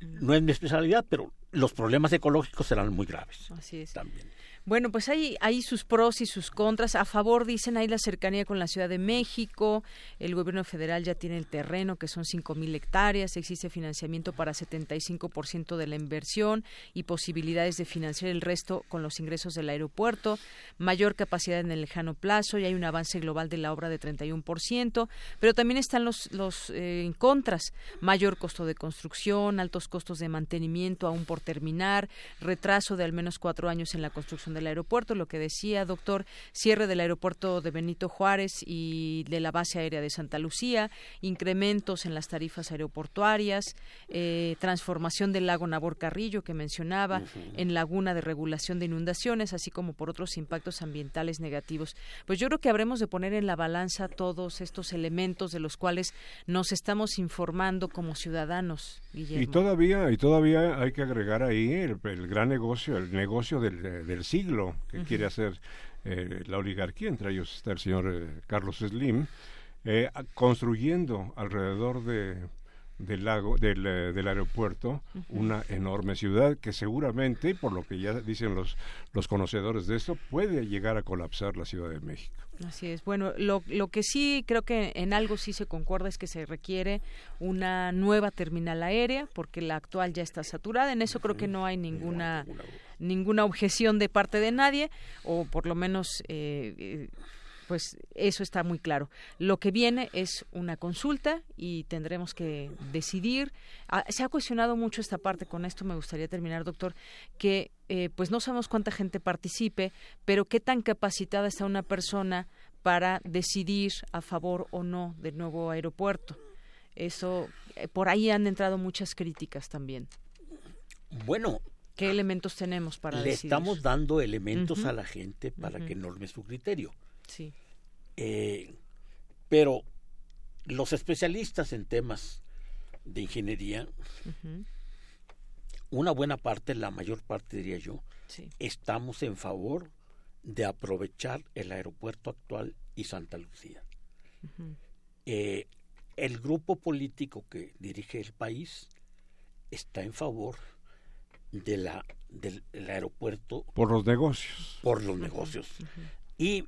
No es mi especialidad, pero los problemas ecológicos serán muy graves. Así es. También. Bueno, pues hay, hay sus pros y sus contras. A favor, dicen, hay la cercanía con la Ciudad de México. El gobierno federal ya tiene el terreno, que son mil hectáreas. Existe financiamiento para 75% de la inversión y posibilidades de financiar el resto con los ingresos del aeropuerto. Mayor capacidad en el lejano plazo y hay un avance global de la obra de 31%. Pero también están los, los eh, contras. Mayor costo de construcción, altos costos de mantenimiento, aún por terminar, retraso de al menos cuatro años en la construcción del aeropuerto, lo que decía, doctor, cierre del aeropuerto de Benito Juárez y de la base aérea de Santa Lucía, incrementos en las tarifas aeroportuarias, eh, transformación del lago Nabor Carrillo que mencionaba, en laguna de regulación de inundaciones, así como por otros impactos ambientales negativos. Pues yo creo que habremos de poner en la balanza todos estos elementos de los cuales nos estamos informando como ciudadanos, Guillermo. Y todavía, y todavía hay que agregar ahí el, gran negocio, el negocio del, siglo que quiere hacer eh, la oligarquía, entre ellos está el señor eh, Carlos Slim, eh, construyendo alrededor de del lago del, del aeropuerto una enorme ciudad que seguramente por lo que ya dicen los los conocedores de esto puede llegar a colapsar la Ciudad de México. Así es. Bueno, lo, lo que sí creo que en algo sí se concuerda es que se requiere una nueva terminal aérea porque la actual ya está saturada. En eso creo que no hay ninguna ninguna objeción de parte de nadie o por lo menos eh, eh pues eso está muy claro. Lo que viene es una consulta y tendremos que decidir. Ah, se ha cuestionado mucho esta parte, con esto me gustaría terminar, doctor, que eh, pues no sabemos cuánta gente participe, pero qué tan capacitada está una persona para decidir a favor o no del nuevo aeropuerto. Eso, por ahí han entrado muchas críticas también. Bueno, ¿Qué elementos tenemos para Le estamos dando elementos a la gente para que norme su criterio. Sí. Eh, pero los especialistas en temas de ingeniería, una buena parte, la mayor parte diría yo, estamos en favor de aprovechar el aeropuerto actual y Santa Lucía. Eh, el grupo político que dirige el país está en favor de la del, aeropuerto por los negocios. por los negocios. Y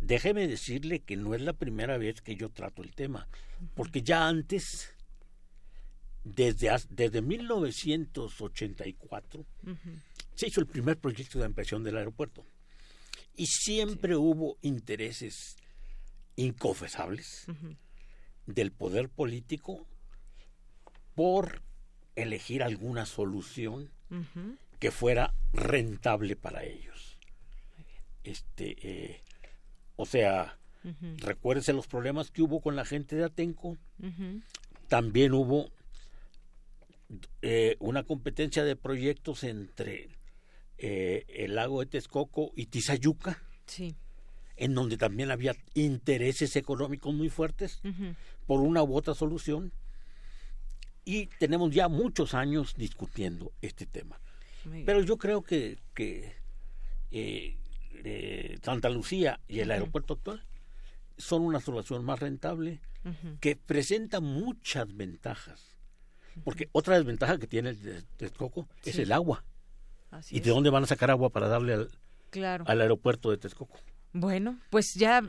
déjeme decirle que no es la primera vez que yo trato el tema, porque ya antes, desde, desde 1984, se hizo el primer proyecto de ampliación del aeropuerto. Y siempre hubo intereses inconfesables del poder político por elegir alguna solución que fuera rentable para ellos. Este eh, o sea recuérdese los problemas que hubo con la gente de Atenco. También hubo eh, una competencia de proyectos entre eh, el lago de Texcoco y Tizayuca sí. en donde también había intereses económicos muy fuertes por una u otra solución y tenemos ya muchos años discutiendo este tema. Pero yo creo que, que de Santa Lucía y el aeropuerto actual son una solución más rentable que presenta muchas ventajas. Porque otra desventaja que tiene el Texcoco es el agua. ¿Y de dónde van a sacar agua para darle al, al aeropuerto de Texcoco? Bueno, pues ya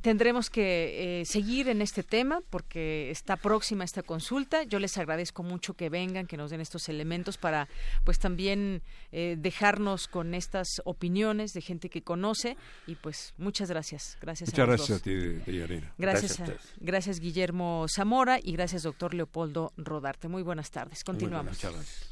tendremos que eh, seguir en este tema porque está próxima esta consulta. Yo les agradezco mucho que vengan, que nos den estos elementos para, pues también eh, dejarnos con estas opiniones de gente que conoce y pues muchas gracias. Gracias. Muchas gracias a ti, Gracias, gracias, Guillermo Zamora y gracias doctor Leopoldo Rodarte. Muy buenas tardes. Continuamos. muchas gracias.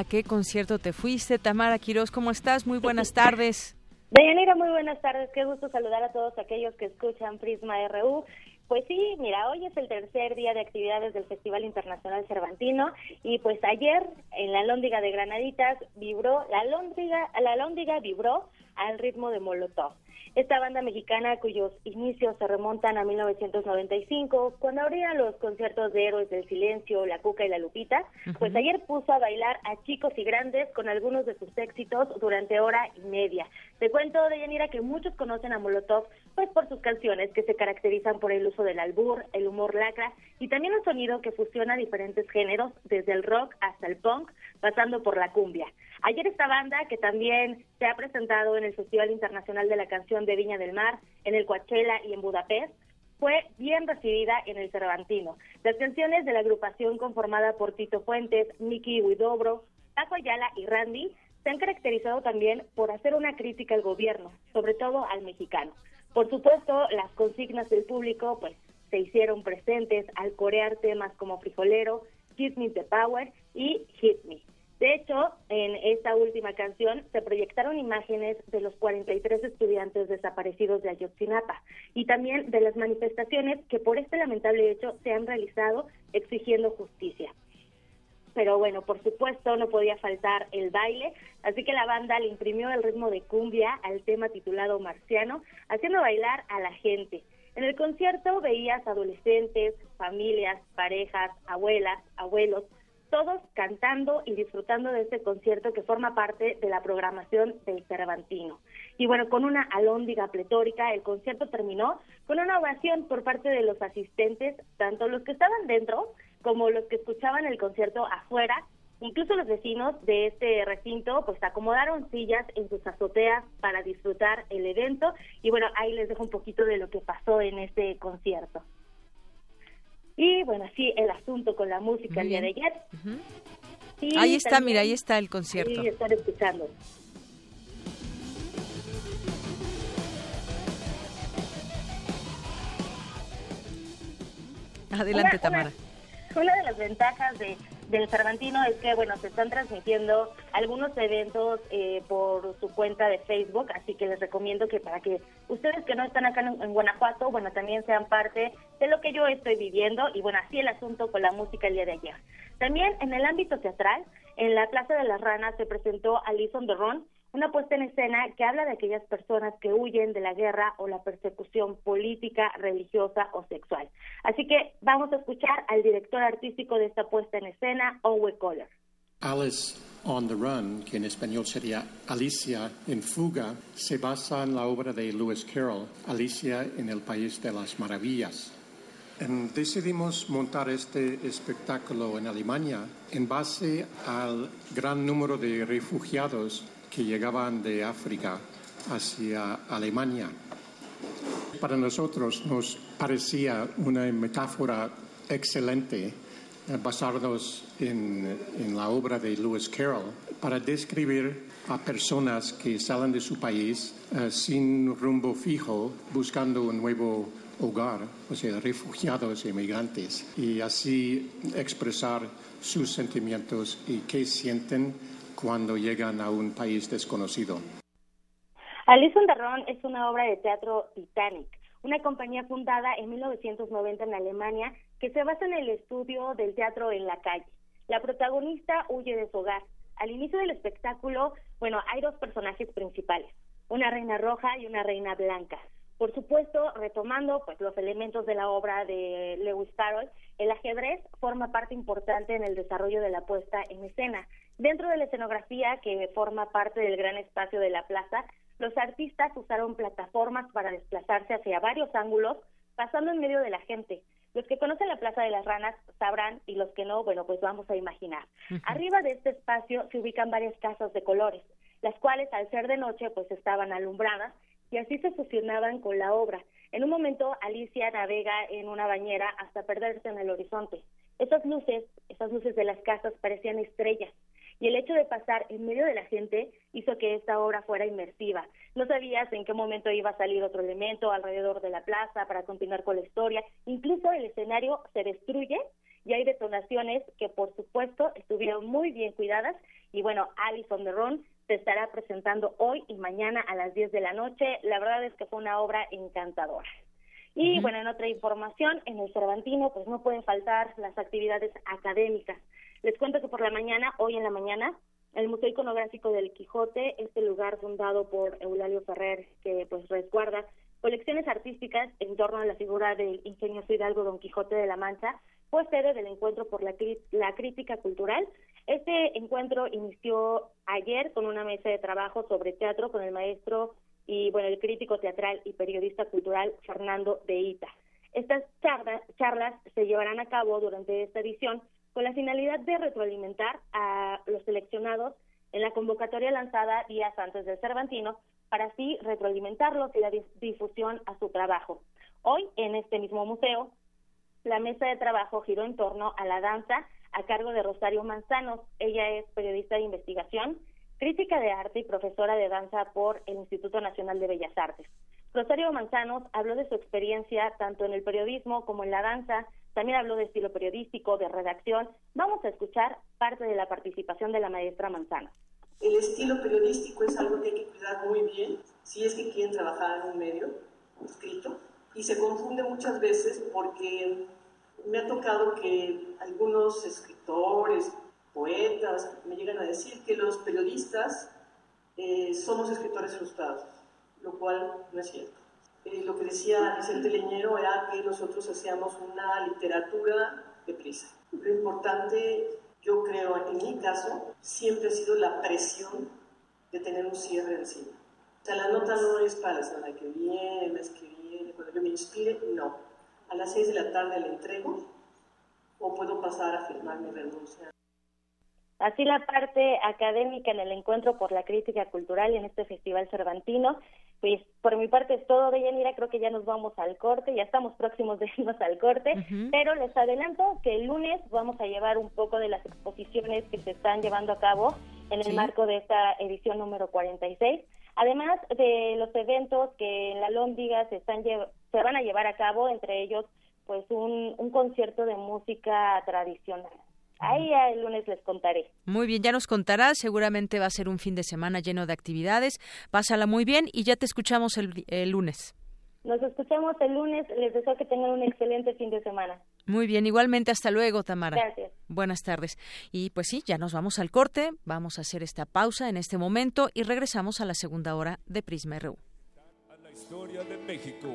¿A qué concierto te fuiste? Tamara Quiroz, ¿cómo estás? Muy buenas tardes. Deyanira, muy buenas tardes. Qué gusto saludar a todos aquellos que escuchan Prisma RU. Pues sí, mira, hoy es el tercer día de actividades del Festival Internacional Cervantino y pues ayer en la Lóndiga de Granaditas vibró, la Lóndiga, la Lóndiga vibró al ritmo de Molotov. Esta banda mexicana cuyos inicios se remontan a 1995, cuando abrían los conciertos de Héroes del Silencio, La Cuca y La Lupita, pues ayer puso a bailar a chicos y grandes con algunos de sus éxitos durante hora y media. Te cuento, Deyanira, que muchos conocen a Molotov pues por sus canciones que se caracterizan por el uso del albur, el humor lacra y también un sonido que fusiona diferentes géneros, desde el rock hasta el punk, pasando por la cumbia. Ayer esta banda, que también se ha presentado en el Festival Internacional de la Canción de Viña del Mar, en el Coachella y en Budapest, fue bien recibida en el Cervantino. Las canciones de la agrupación conformada por Tito Fuentes, Miki Huidobro, Paco Ayala y Randy se han caracterizado también por hacer una crítica al gobierno, sobre todo al mexicano. Por supuesto, las consignas del público pues se hicieron presentes al corear temas como Frijolero, Give Me the Power y Hit Me. De hecho, en esta última canción se proyectaron imágenes de los 43 estudiantes desaparecidos de Ayotzinapa y también de las manifestaciones que por este lamentable hecho se han realizado exigiendo justicia. Pero bueno, por supuesto no podía faltar el baile, así que la banda le imprimió el ritmo de cumbia al tema titulado Marciano, haciendo bailar a la gente. En el concierto veías adolescentes, familias, parejas, abuelas, abuelos, todos cantando y disfrutando de este concierto que forma parte de la programación del Cervantino. Y bueno, con una alóndiga pletórica, el concierto terminó con una ovación por parte de los asistentes, tanto los que estaban dentro como los que escuchaban el concierto afuera. Incluso los vecinos de este recinto pues acomodaron sillas en sus azoteas para disfrutar el evento y bueno, ahí les dejo un poquito de lo que pasó en este concierto. Y bueno, así el asunto con la música el día de ayer. ahí está, mira, ahí está el concierto. Sí, estar escuchando. Adelante, Tamara. una de las ventajas de del Cervantino es que, bueno, se están transmitiendo algunos eventos eh, por su cuenta de Facebook, así que les recomiendo que para que ustedes que no están acá en, Guanajuato, bueno, también sean parte de lo que yo estoy viviendo y, bueno, así el asunto con la música el día de ayer. También en el ámbito teatral, en la Plaza de las Ranas se presentó Alison Ron, una puesta en escena que habla de aquellas personas que huyen de la guerra o la persecución política, religiosa o sexual. Así que vamos a escuchar al director artístico de esta puesta en escena, Owe Kohler. Alice on the Run, que en español sería Alicia en fuga, se basa en la obra de Lewis Carroll, Alicia en el País de las Maravillas. Decidimos montar este espectáculo en Alemania en base al gran número de refugiados que llegaban de África hacia Alemania. Para nosotros nos parecía una metáfora excelente eh, basarnos en, la obra de Lewis Carroll para describir a personas que salen de su país eh, sin rumbo fijo, buscando un nuevo hogar, o sea, refugiados e inmigrantes, y así expresar sus sentimientos y qué sienten cuando llegan a un país desconocido. Alison Darron es una obra de teatro Titanic, una compañía fundada en 1990 en Alemania que se basa en el estudio del teatro en la calle. La protagonista huye de su hogar. Al inicio del espectáculo, bueno, hay dos personajes principales, una reina roja y una reina blanca. Por supuesto, retomando pues los elementos de la obra de Lewis Carroll, el ajedrez forma parte importante en el desarrollo de la puesta en escena. Dentro de la escenografía que forma parte del gran espacio de la plaza, los artistas usaron plataformas para desplazarse hacia varios ángulos, pasando en medio de la gente. Los que conocen la Plaza de las Ranas sabrán y los que no, bueno, pues vamos a imaginar. Arriba de este espacio se ubican varias casas de colores, las cuales al ser de noche pues estaban alumbradas y así se fusionaban con la obra. En un momento Alicia navega en una bañera hasta perderse en el horizonte. Esas luces, esas luces de las casas parecían estrellas y el hecho de pasar en medio de la gente hizo que esta obra fuera inmersiva. No sabías en qué momento iba a salir otro elemento alrededor de la plaza para continuar con la historia. Incluso el escenario se destruye y hay detonaciones que por supuesto estuvieron muy bien cuidadas y bueno, Alice on the Run se estará presentando hoy y mañana a las 10 de la noche. La verdad es que fue una obra encantadora. Y bueno, en otra información, en el Cervantino, pues no pueden faltar las actividades académicas. Les cuento que por la mañana, hoy en la mañana, el Museo Iconográfico del Quijote, este lugar fundado por Eulalio Ferrer, que pues resguarda colecciones artísticas en torno a la figura del ingenioso hidalgo Don Quijote de la Mancha, fue sede del encuentro por la, la crítica cultural. Este encuentro inició ayer con una mesa de trabajo sobre teatro con el maestro y bueno, el crítico teatral y periodista cultural Fernando de Ita. Estas charlas, charlas se llevarán a cabo durante esta edición con la finalidad de retroalimentar a los seleccionados en la convocatoria lanzada días antes del Cervantino para así retroalimentarlos y la difusión a su trabajo. Hoy, en este mismo museo, la mesa de trabajo giró en torno a la danza a cargo de Rosario Manzanos. Ella es periodista de investigación, crítica de arte y profesora de danza por el Instituto Nacional de Bellas Artes. Rosario Manzanos habló de su experiencia tanto en el periodismo como en la danza, también habló de estilo periodístico, de redacción. Vamos a escuchar parte de la participación de la maestra Manzanos. El estilo periodístico es algo que hay que cuidar muy bien si es que quieren trabajar en un medio escrito y se confunde muchas veces porque me ha tocado que algunos escritores, poetas, me llegan a decir que los periodistas eh, somos escritores frustrados, lo cual no es cierto. Eh, lo que decía Vicente Leñero era que nosotros hacíamos una literatura de prisa. Lo importante, yo creo, en mi caso, siempre ha sido la presión de tener un cierre encima. O sea, la nota no es para la semana que viene, el mes que viene, cuando yo me inspire, no. A las seis de la tarde la entrego o puedo pasar a firmar mi renuncia. Así la parte académica en el encuentro por la crítica cultural y en este festival cervantino. Pues por mi parte es todo, Deyanira, creo que ya nos vamos al corte, ya estamos próximos de irnos al corte, pero les adelanto que el lunes vamos a llevar un poco de las exposiciones que se están llevando a cabo en el marco de esta edición número 46, además de los eventos que en la Lóndiga se, están se van a llevar a cabo, entre ellos pues un, un concierto de música tradicional. Ahí el lunes les contaré. Muy bien, ya nos contarás. Seguramente va a ser un fin de semana lleno de actividades. Pásala muy bien y ya te escuchamos el, el lunes. Nos escuchamos el lunes. Les deseo que tengan un excelente fin de semana. Muy bien, igualmente hasta luego, Tamara. Gracias. Buenas tardes. Y pues sí, ya nos vamos al corte. Vamos a hacer esta pausa en este momento y regresamos a la segunda hora de Prisma RU historia de México.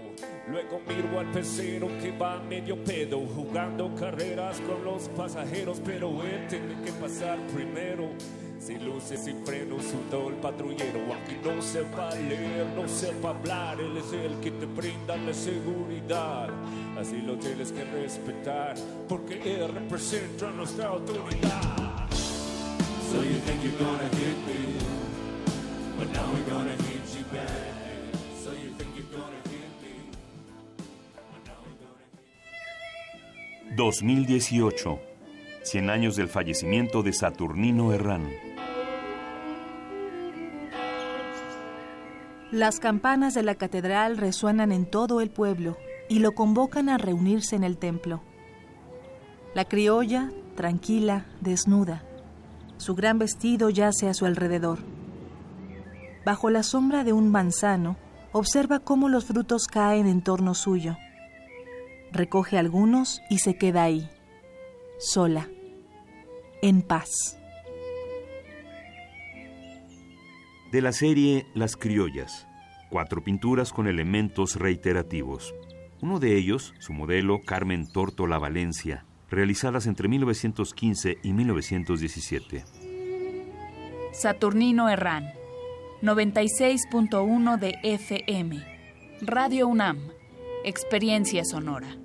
Luego miro al pecero que va medio pedo, jugando carreras con los pasajeros, pero él tiene que pasar primero. Sin luces, sin frenos, sudó el patrullero. Aquí no sepa leer, no sepa hablar. Él es el que te brinda la seguridad. Así lo tienes que respetar, porque él representa nuestra autoridad. So you think you're gonna hit me, but now we're gonna hit you back. 2018. 100 años del fallecimiento de Saturnino Herrán. Las campanas de la catedral resuenan en todo el pueblo y lo convocan a reunirse en el templo. La criolla, tranquila, desnuda. Su gran vestido yace a su alrededor. Bajo la sombra de un manzano, observa cómo los frutos caen en torno suyo recoge algunos y se queda ahí, sola, en paz. De la serie Las Criollas, cuatro pinturas con elementos reiterativos. Uno de ellos, su modelo Carmen Tórtola Valencia, realizadas entre 1915 y 1917. Saturnino Herrán, 96.1 de FM, Radio UNAM, Experiencia Sonora.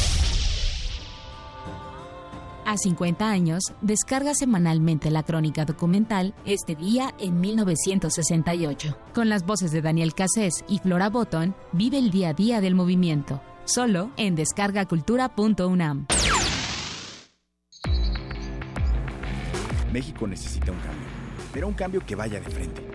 A 50 años, descarga semanalmente la crónica documental Este día en 1968. Con las voces de Daniel Cassés y Flora Botton, vive el día a día del movimiento. Solo en descargacultura.unam. México necesita un cambio, pero un cambio que vaya de frente.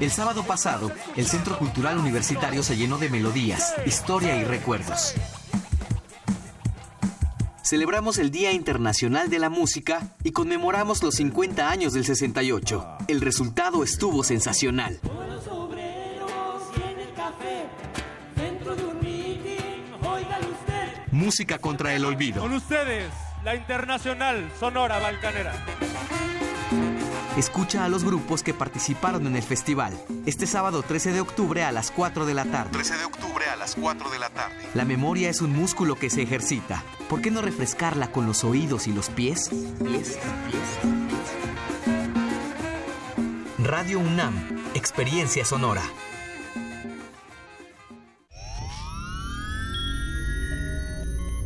el sábado pasado, el Centro Cultural Universitario se llenó de melodías, historia y recuerdos. Celebramos el Día Internacional de la Música y conmemoramos los 50 años del 68. El resultado estuvo sensacional. Música contra el olvido. Con ustedes, la Internacional Sonora Balcanera. Escucha a los grupos que participaron en el festival. Este sábado 13 de octubre a las 4 de la tarde. 13 de octubre a las 4 de la tarde. La memoria es un músculo que se ejercita. ¿Por qué no refrescarla con los oídos y los pies? Pies, pies. Radio UNAM, Experiencia Sonora.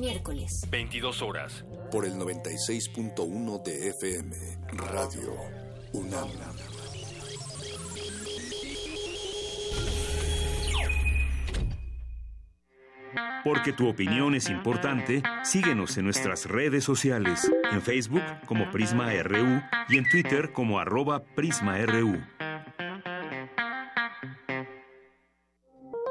Miércoles. 22 horas. Por el 96.1 de FM. Radio UNAM. Porque tu opinión es importante, síguenos en nuestras redes sociales, en Facebook como Prisma RU y en Twitter como arroba PrismaRU.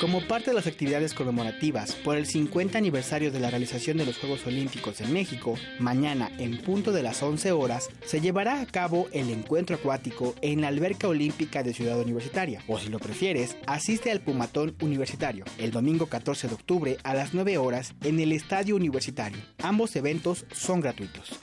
Como parte de las actividades conmemorativas por el 50 aniversario de la realización de los Juegos Olímpicos en México, mañana en punto de las 11 horas se llevará a cabo el encuentro acuático en la alberca olímpica de Ciudad Universitaria. O si lo prefieres, asiste al Pumatón Universitario el domingo 14 de octubre a las 9 horas en el Estadio Universitario. Ambos eventos son gratuitos.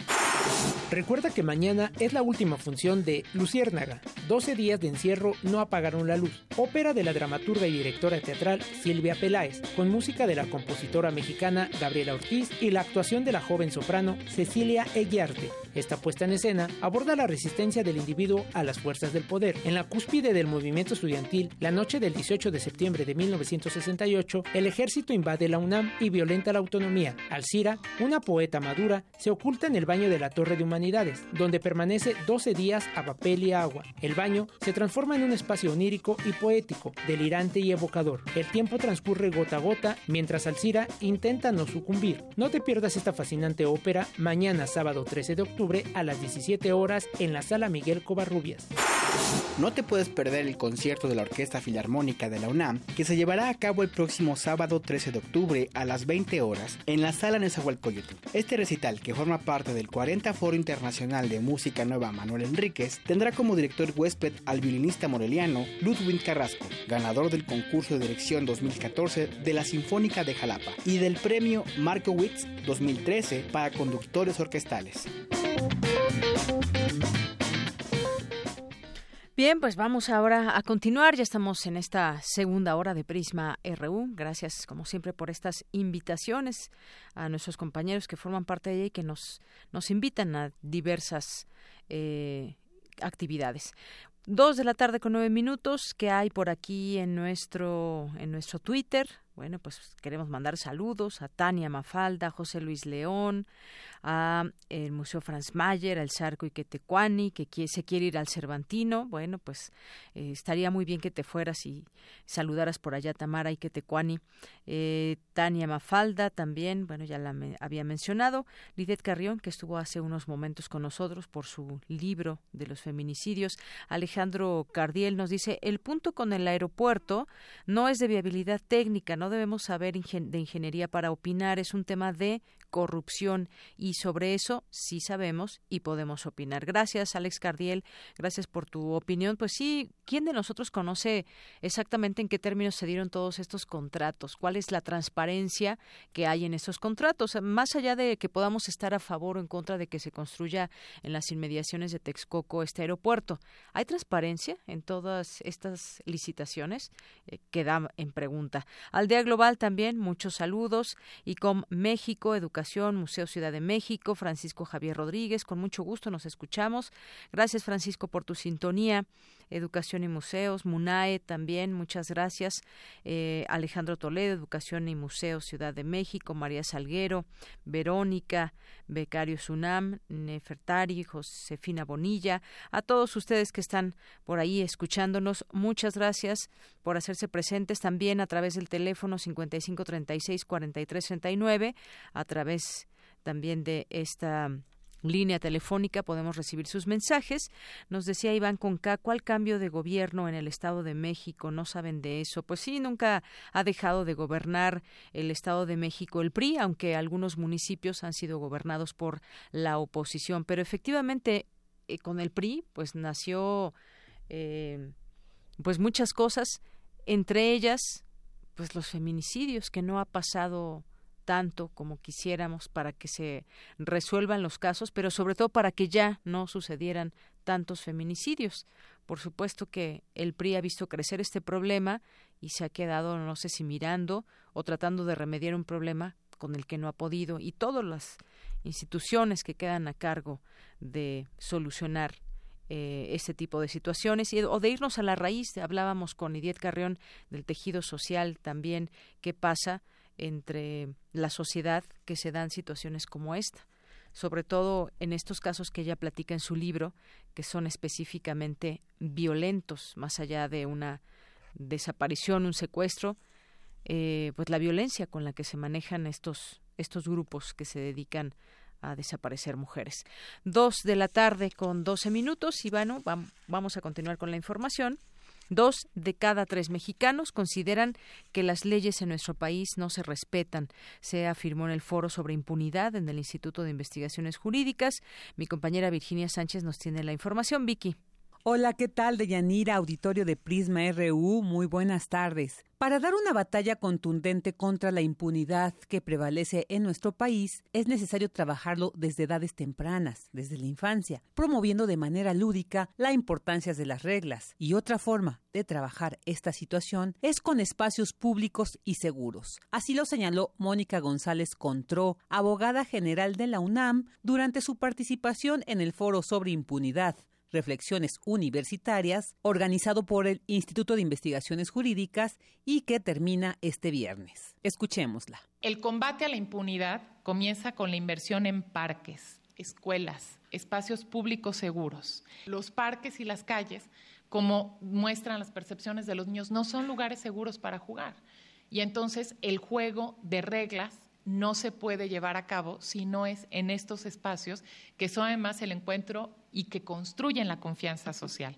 Recuerda que mañana es la última función de Luciérnaga. 12 días de encierro no apagaron la luz. Ópera de la dramaturga y directora teatral Silvia Peláez, con música de la compositora mexicana Gabriela Ortiz y la actuación de la joven soprano Cecilia Eguiarte. Esta puesta en escena aborda la resistencia del individuo a las fuerzas del poder. En la cúspide del movimiento estudiantil, la noche del 18 de septiembre de 1968, el ejército invade la UNAM y violenta la autonomía. Alcira, una poeta madura, se oculta en el baño de la Torre de Humanidades, donde permanece 12 días a papel y agua. El baño se transforma en un espacio onírico y poético, delirante y evocador. El tiempo transcurre gota a gota mientras Alcira intenta no sucumbir. No te pierdas esta fascinante ópera mañana sábado 13 de octubre a las 17 horas en la sala Miguel Covarrubias. No te puedes perder el concierto de la Orquesta Filarmónica de la UNAM que se llevará a cabo el próximo sábado 13 de octubre a las 20 horas en la sala Nezahualcóyotl. Este recital, que forma parte del 40 Foro Internacional de Música Nueva Manuel Enríquez, tendrá como director huésped al violinista moreliano Ludwig Carrasco, ganador del concurso de dirección 2014 de la Sinfónica de Jalapa y del premio Markowitz 2013 para conductores orquestales. Bien, pues vamos ahora a continuar. Ya estamos en esta segunda hora de Prisma RU. Gracias, como siempre, por estas invitaciones a nuestros compañeros que forman parte de ella y que nos, nos invitan a diversas eh, actividades. Dos de la tarde con nueve minutos que hay por aquí en nuestro en nuestro Twitter. Bueno, pues queremos mandar saludos a Tania Mafalda, José Luis León, a el Museo Franz Mayer, al Sarco Iquetecuani, que se quiere ir al Cervantino. Bueno, pues eh, estaría muy bien que te fueras y saludaras por allá Tamara Iquetecuani. Eh, Tania Mafalda también, bueno, ya la había mencionado. Lidet Carrión, que estuvo hace unos momentos con nosotros por su libro de los feminicidios. Alejandro Cardiel nos dice, el punto con el aeropuerto no es de viabilidad técnica, no debemos saber de ingeniería para opinar, es un tema de corrupción y sobre eso sí sabemos y podemos opinar. Gracias, Alex Cardiel, gracias por tu opinión. Pues sí, ¿quién de nosotros conoce exactamente en qué términos se dieron todos estos contratos? ¿Cuál es la transparencia que hay en estos contratos? Más allá de que podamos estar a favor o en contra de que se construya en las inmediaciones de Texcoco este aeropuerto, ¿hay transparencia en todas estas licitaciones? Eh, queda en pregunta. Aldea Global también, muchos saludos. Y con México, Educación Museo Ciudad de México, Francisco Javier Rodríguez, con mucho gusto nos escuchamos. Gracias Francisco por tu sintonía. Educación y Museos, MUNAE también, muchas gracias. Eh, Alejandro Toledo, Educación y Museos, Ciudad de México, María Salguero, Verónica, Becario Sunam, Nefertari, Josefina Bonilla, a todos ustedes que están por ahí escuchándonos, muchas gracias por hacerse presentes también a través del teléfono 5536 4339, a través también de esta línea telefónica podemos recibir sus mensajes. Nos decía Iván Conca, ¿cuál cambio de gobierno en el Estado de México? ¿No saben de eso? Pues sí, nunca ha dejado de gobernar el Estado de México el PRI, aunque algunos municipios han sido gobernados por la oposición. Pero efectivamente, eh, con el PRI, pues nació eh, pues muchas cosas, entre ellas, pues los feminicidios, que no ha pasado tanto como quisiéramos para que se resuelvan los casos, pero sobre todo para que ya no sucedieran tantos feminicidios. Por supuesto que el PRI ha visto crecer este problema y se ha quedado, no sé si mirando o tratando de remediar un problema con el que no ha podido y todas las instituciones que quedan a cargo de solucionar eh, este tipo de situaciones y, o de irnos a la raíz. Hablábamos con Idiet Carrión del tejido social también, qué pasa entre la sociedad que se dan situaciones como esta, sobre todo en estos casos que ella platica en su libro, que son específicamente violentos, más allá de una desaparición, un secuestro, eh, pues la violencia con la que se manejan estos, estos grupos que se dedican a desaparecer mujeres. Dos de la tarde con doce minutos y bueno, vamos a continuar con la información. Dos de cada tres mexicanos consideran que las leyes en nuestro país no se respetan. Se afirmó en el foro sobre impunidad en el Instituto de Investigaciones Jurídicas. Mi compañera Virginia Sánchez nos tiene la información. Vicky. Hola, ¿qué tal? Deyanira, auditorio de Prisma RU, muy buenas tardes. Para dar una batalla contundente contra la impunidad que prevalece en nuestro país, es necesario trabajarlo desde edades tempranas, desde la infancia, promoviendo de manera lúdica la importancia de las reglas. Y otra forma de trabajar esta situación es con espacios públicos y seguros. Así lo señaló Mónica González Contró, abogada general de la UNAM, durante su participación en el foro sobre impunidad Reflexiones Universitarias, organizado por el Instituto de Investigaciones Jurídicas y que termina este viernes. Escuchémosla. El combate a la impunidad comienza con la inversión en parques, escuelas, espacios públicos seguros. Los parques y las calles, como muestran las percepciones de los niños, no son lugares seguros para jugar. Y entonces el juego de reglas no se puede llevar a cabo si no es en estos espacios que son además el encuentro y que construyen la confianza social.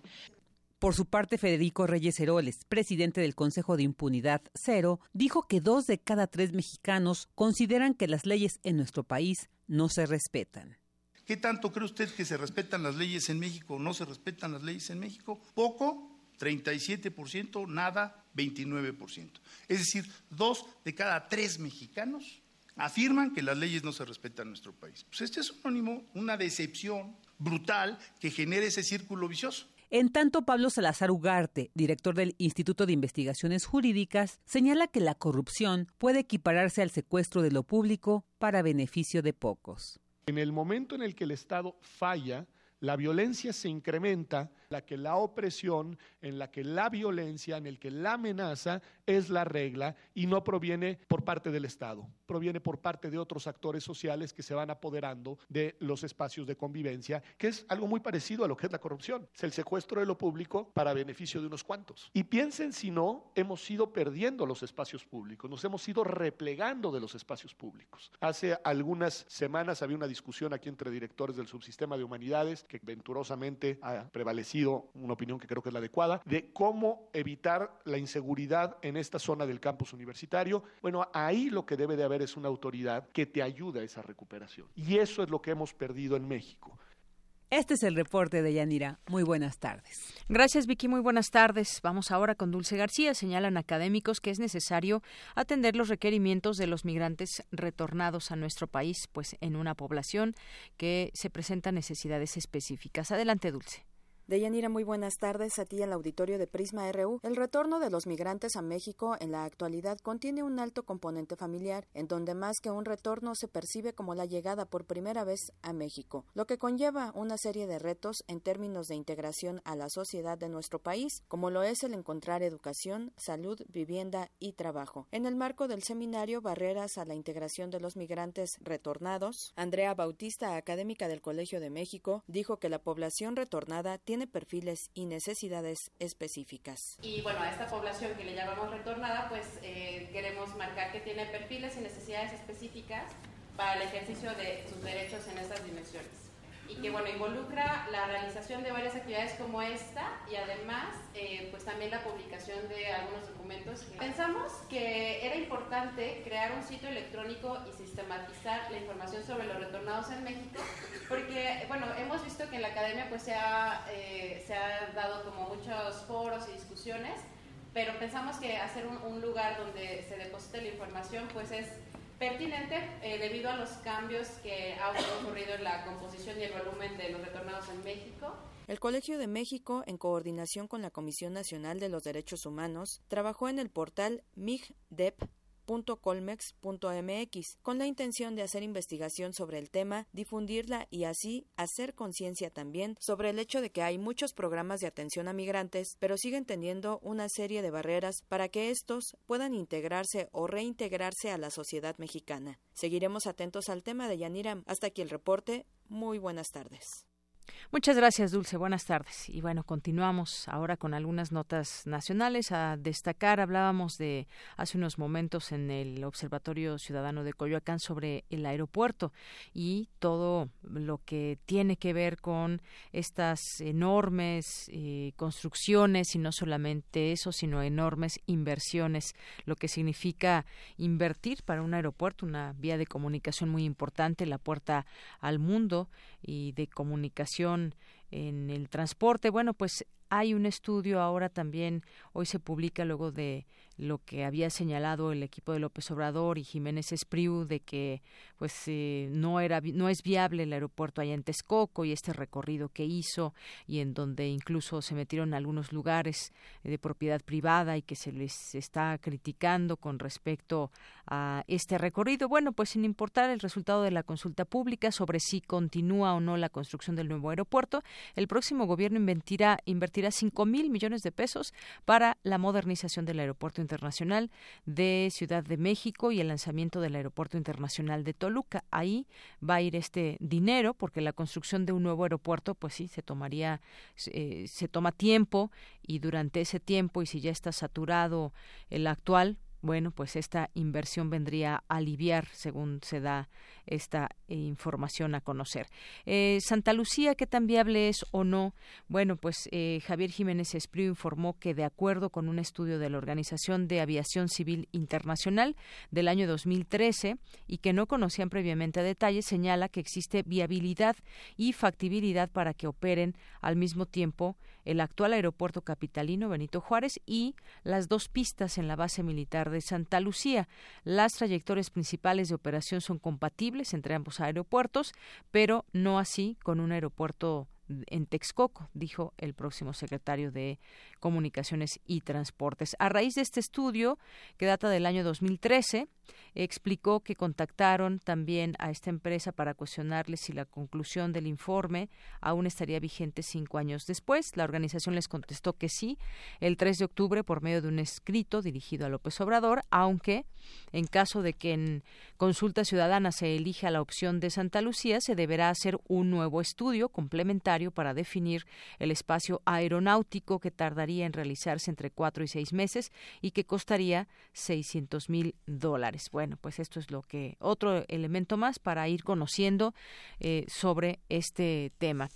Por su parte, Federico Reyes Heroles, presidente del Consejo de Impunidad Cero, dijo que dos de cada tres mexicanos consideran que las leyes en nuestro país no se respetan. ¿Qué tanto cree usted que se respetan las leyes en México o no se respetan las leyes en México? Poco, 37%, nada, 29%. Es decir, dos de cada tres mexicanos afirman que las leyes no se respetan en nuestro país. Pues este es un anónimo, una decepción brutal que genera ese círculo vicioso. En tanto, Pablo Salazar Ugarte, director del Instituto de Investigaciones Jurídicas, señala que la corrupción puede equipararse al secuestro de lo público para beneficio de pocos. En el momento en el que el Estado falla, la violencia se incrementa, la que la opresión, en la que la violencia, en el que la amenaza es la regla y no proviene por parte del Estado, proviene por parte de otros actores sociales que se van apoderando de los espacios de convivencia, que es algo muy parecido a lo que es la corrupción, es el secuestro de lo público para beneficio de unos cuantos. Y piensen si no, hemos ido perdiendo los espacios públicos, nos hemos ido replegando de los espacios públicos. Hace algunas semanas había una discusión aquí entre directores del subsistema de humanidades que venturosamente ha prevalecido una opinión que creo que es la adecuada, de cómo evitar la inseguridad en esta zona del campus universitario. Bueno, ahí lo que debe de haber es una autoridad que te ayude a esa recuperación. Y eso es lo que hemos perdido en México. Este es el reporte de Yanira. Muy buenas tardes. Gracias, Vicky. Muy buenas tardes. Vamos ahora con Dulce García. Señalan académicos que es necesario atender los requerimientos de los migrantes retornados a nuestro país, pues en una población que se presenta necesidades específicas. Adelante, Dulce. Deyanira, muy buenas tardes a ti al auditorio de Prisma RU. El retorno de los migrantes a México en la actualidad contiene un alto componente familiar, en donde más que un retorno se percibe como la llegada por primera vez a México, lo que conlleva una serie de retos en términos de integración a la sociedad de nuestro país, como lo es el encontrar educación, salud, vivienda y trabajo. En el marco del seminario Barreras a la integración de los migrantes retornados, Andrea Bautista, académica del Colegio de México, dijo que la población retornada tiene tiene perfiles y necesidades específicas. Y bueno, a esta población que le llamamos retornada, pues eh, queremos marcar que tiene perfiles y necesidades específicas para el ejercicio de sus derechos en estas dimensiones y que bueno involucra la realización de varias actividades como esta y además eh, pues también la publicación de algunos documentos. Pensamos que era importante crear un sitio electrónico y sistematizar la información sobre los retornados en México porque bueno hemos visto que en la academia pues se ha, eh, se ha dado como muchos foros y discusiones pero pensamos que hacer un, un lugar donde se deposite la información pues es pertinente eh, debido a los cambios que han ocurrido en la composición y el volumen de los retornados en México. El Colegio de México, en coordinación con la Comisión Nacional de los Derechos Humanos, trabajó en el portal MIGDEP .colmex.mx con la intención de hacer investigación sobre el tema, difundirla y así hacer conciencia también sobre el hecho de que hay muchos programas de atención a migrantes, pero siguen teniendo una serie de barreras para que estos puedan integrarse o reintegrarse a la sociedad mexicana. Seguiremos atentos al tema de Yanira. Hasta aquí el reporte. Muy buenas tardes. Muchas gracias, Dulce. Buenas tardes. Y bueno, continuamos ahora con algunas notas nacionales a destacar. Hablábamos de hace unos momentos en el Observatorio Ciudadano de Coyoacán sobre el aeropuerto y todo lo que tiene que ver con estas enormes eh, construcciones y no solamente eso, sino enormes inversiones, lo que significa invertir para un aeropuerto, una vía de comunicación muy importante, la puerta al mundo y de comunicación en el transporte. Bueno, pues hay un estudio ahora también, hoy se publica luego de lo que había señalado el equipo de López Obrador y Jiménez Espriu de que pues eh, no era no es viable el aeropuerto allá en Texcoco y este recorrido que hizo y en donde incluso se metieron algunos lugares de propiedad privada y que se les está criticando con respecto a este recorrido. Bueno, pues sin importar el resultado de la consulta pública sobre si continúa o no la construcción del nuevo aeropuerto, el próximo gobierno invertirá, invertirá cinco mil millones de pesos para la modernización del aeropuerto Internacional de Ciudad de México y el lanzamiento del Aeropuerto Internacional de Toluca. Ahí va a ir este dinero porque la construcción de un nuevo aeropuerto, pues sí, se tomaría, eh, se toma tiempo y durante ese tiempo y si ya está saturado el actual, bueno, pues esta inversión vendría a aliviar, según se da esta eh, información a conocer. Eh, Santa Lucía, ¿qué tan viable es o no? Bueno, pues eh, Javier Jiménez Espriu informó que de acuerdo con un estudio de la Organización de Aviación Civil Internacional del año 2013 y que no conocían previamente a señala que existe viabilidad y factibilidad para que operen al mismo tiempo el actual aeropuerto capitalino Benito Juárez y las dos pistas en la base militar de Santa Lucía. Las trayectorias principales de operación son compatibles entre ambos aeropuertos, pero no así con un aeropuerto en Texcoco, dijo el próximo secretario de Comunicaciones y Transportes. A raíz de este estudio, que data del año 2013, explicó que contactaron también a esta empresa para cuestionarles si la conclusión del informe aún estaría vigente cinco años después. La organización les contestó que sí, el 3 de octubre, por medio de un escrito dirigido a López Obrador, aunque en caso de que en consulta ciudadana se elija la opción de Santa Lucía, se deberá hacer un nuevo estudio complementario para definir el espacio aeronáutico que tardaría en realizarse entre cuatro y seis meses y que costaría 600 mil dólares. Bueno, pues esto es lo que otro elemento más para ir conociendo eh, sobre este tema.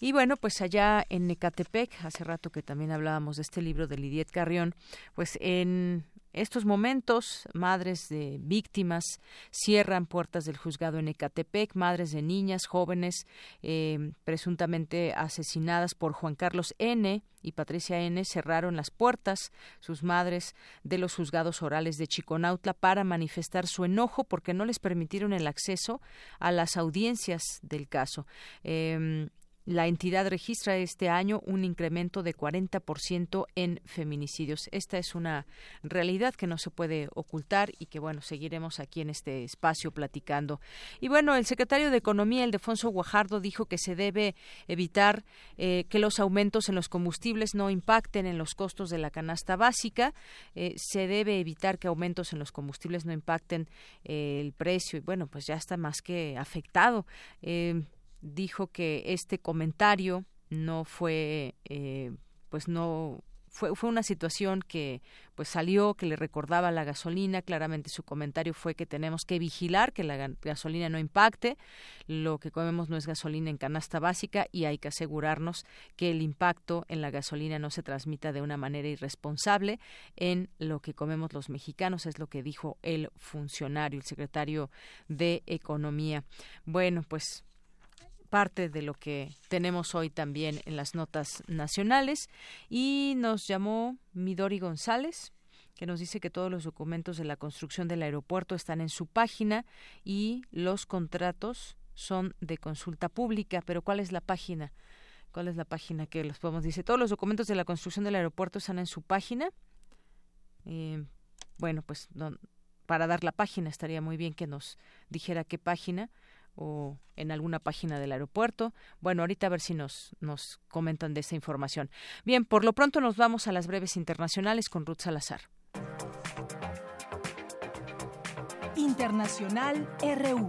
Y bueno, pues allá en Ecatepec, hace rato que también hablábamos de este libro de Lidiet Carrión, pues en estos momentos, madres de víctimas cierran puertas del juzgado en Ecatepec, madres de niñas jóvenes eh, presuntamente asesinadas por Juan Carlos N. y Patricia N. cerraron las puertas, sus madres, de los juzgados orales de Chiconautla para manifestar su enojo porque no les permitieron el acceso a las audiencias del caso. Em, la entidad registra este año un incremento de 40% en feminicidios. Esta es una realidad que no se puede ocultar y que, bueno, seguiremos aquí en este espacio platicando. Y bueno, el secretario de Economía, el Defonso Guajardo, dijo que se debe evitar eh, que los aumentos en los combustibles no impacten en los costos de la canasta básica. Eh, se debe evitar que aumentos en los combustibles no impacten eh, el precio. Y bueno, pues ya está más que afectado dijo que este comentario no fue, eh, pues no fue, fue una situación que pues salió, que le recordaba la gasolina. Claramente su comentario fue que tenemos que vigilar que la gasolina no impacte. Lo que comemos no es gasolina en canasta básica y hay que asegurarnos que el impacto en la gasolina no se transmita de una manera irresponsable en lo que comemos los mexicanos, es lo que dijo el funcionario, el secretario de Economía. Bueno, pues parte de lo que tenemos hoy también en las notas nacionales. Y nos llamó Midori González que nos dice que todos los documentos de la construcción del aeropuerto están en su página y los contratos son de consulta pública. Pero ¿cuál es la página? ¿Cuál es la página que los podemos? Dice, todos los documentos de la construcción del aeropuerto están en su página. Eh, bueno, pues para dar la página estaría muy bien que nos dijera qué página o en alguna página del aeropuerto. Bueno, ahorita a ver si nos, nos comentan de esta información. Bien, por lo pronto nos vamos a las breves internacionales con Ruth Salazar. Internacional RU.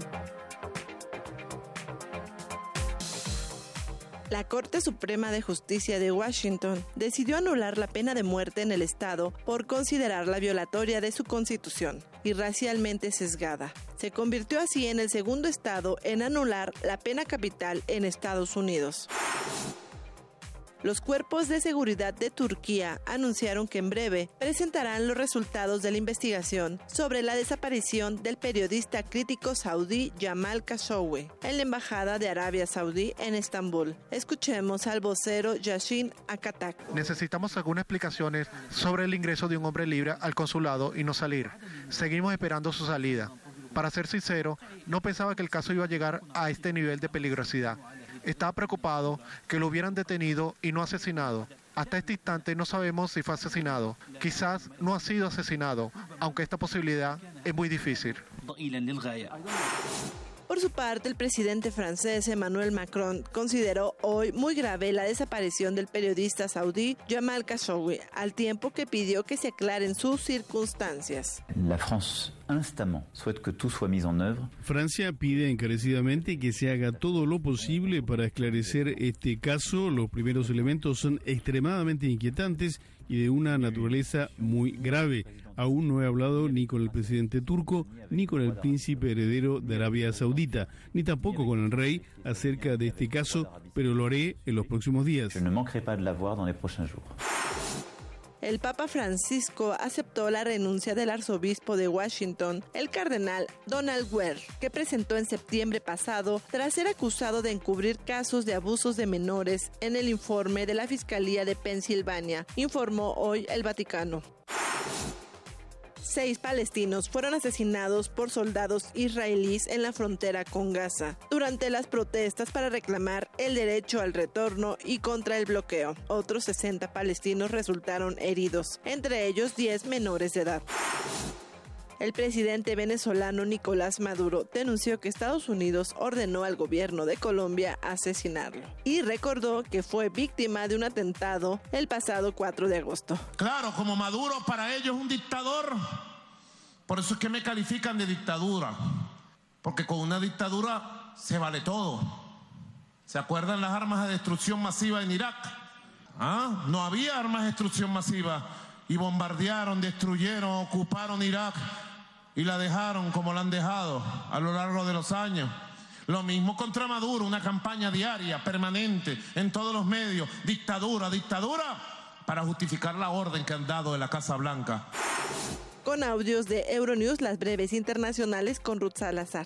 La Corte Suprema de Justicia de Washington decidió anular la pena de muerte en el estado por considerarla violatoria de su constitución y racialmente sesgada. Se convirtió así en el segundo estado en anular la pena capital en Estados Unidos. Los cuerpos de seguridad de Turquía anunciaron que en breve presentarán los resultados de la investigación sobre la desaparición del periodista crítico saudí Jamal Khashoggi en la Embajada de Arabia Saudí en Estambul. Escuchemos al vocero Yashin Akatak. Necesitamos algunas explicaciones sobre el ingreso de un hombre libre al consulado y no salir. Seguimos esperando su salida. Para ser sincero, no pensaba que el caso iba a llegar a este nivel de peligrosidad estaba preocupado que lo hubieran detenido y no asesinado. Hasta este instante no sabemos si fue asesinado. Quizás no ha sido asesinado, aunque esta posibilidad es muy difícil. Por su parte, el presidente francés Emmanuel Macron consideró hoy muy grave la desaparición del periodista saudí Jamal Khashoggi, al tiempo que pidió que se aclaren sus circunstancias. La France instamment souhaite que tout soit mis en œuvre. Francia pide encarecidamente que se haga todo lo posible para esclarecer este caso. Los primeros elementos son extremadamente inquietantes y de una naturaleza muy grave. Aún no he hablado ni con el presidente turco ni con el príncipe heredero de Arabia Saudita, ni tampoco con el rey acerca de este caso, pero lo haré en los próximos días. El Papa Francisco aceptó la renuncia del arzobispo de Washington, el cardenal Donald Ware, que presentó en septiembre pasado tras ser acusado de encubrir casos de abusos de menores en el informe de la Fiscalía de Pensilvania, informó hoy el Vaticano. Seis palestinos fueron asesinados por soldados israelíes en la frontera con Gaza durante las protestas para reclamar el derecho al retorno y contra el bloqueo. Otros 60 palestinos resultaron heridos, entre ellos 10 menores de edad. El presidente venezolano Nicolás Maduro denunció que Estados Unidos ordenó al gobierno de Colombia asesinarlo y recordó que fue víctima de un atentado el pasado 4 de agosto. Claro, como Maduro para ellos es un dictador, por eso es que me califican de dictadura, porque con una dictadura se vale todo. ¿Se acuerdan las armas de destrucción masiva en Irak? ¿Ah? No había armas de destrucción masiva y bombardearon, destruyeron, ocuparon Irak y la dejaron como la han dejado a lo largo de los años. Lo mismo contra Maduro, una campaña diaria, permanente, en todos los medios, dictadura, dictadura, para justificar la orden que han dado de la Casa Blanca. Con audios de Euronews, las breves internacionales con Ruth Salazar.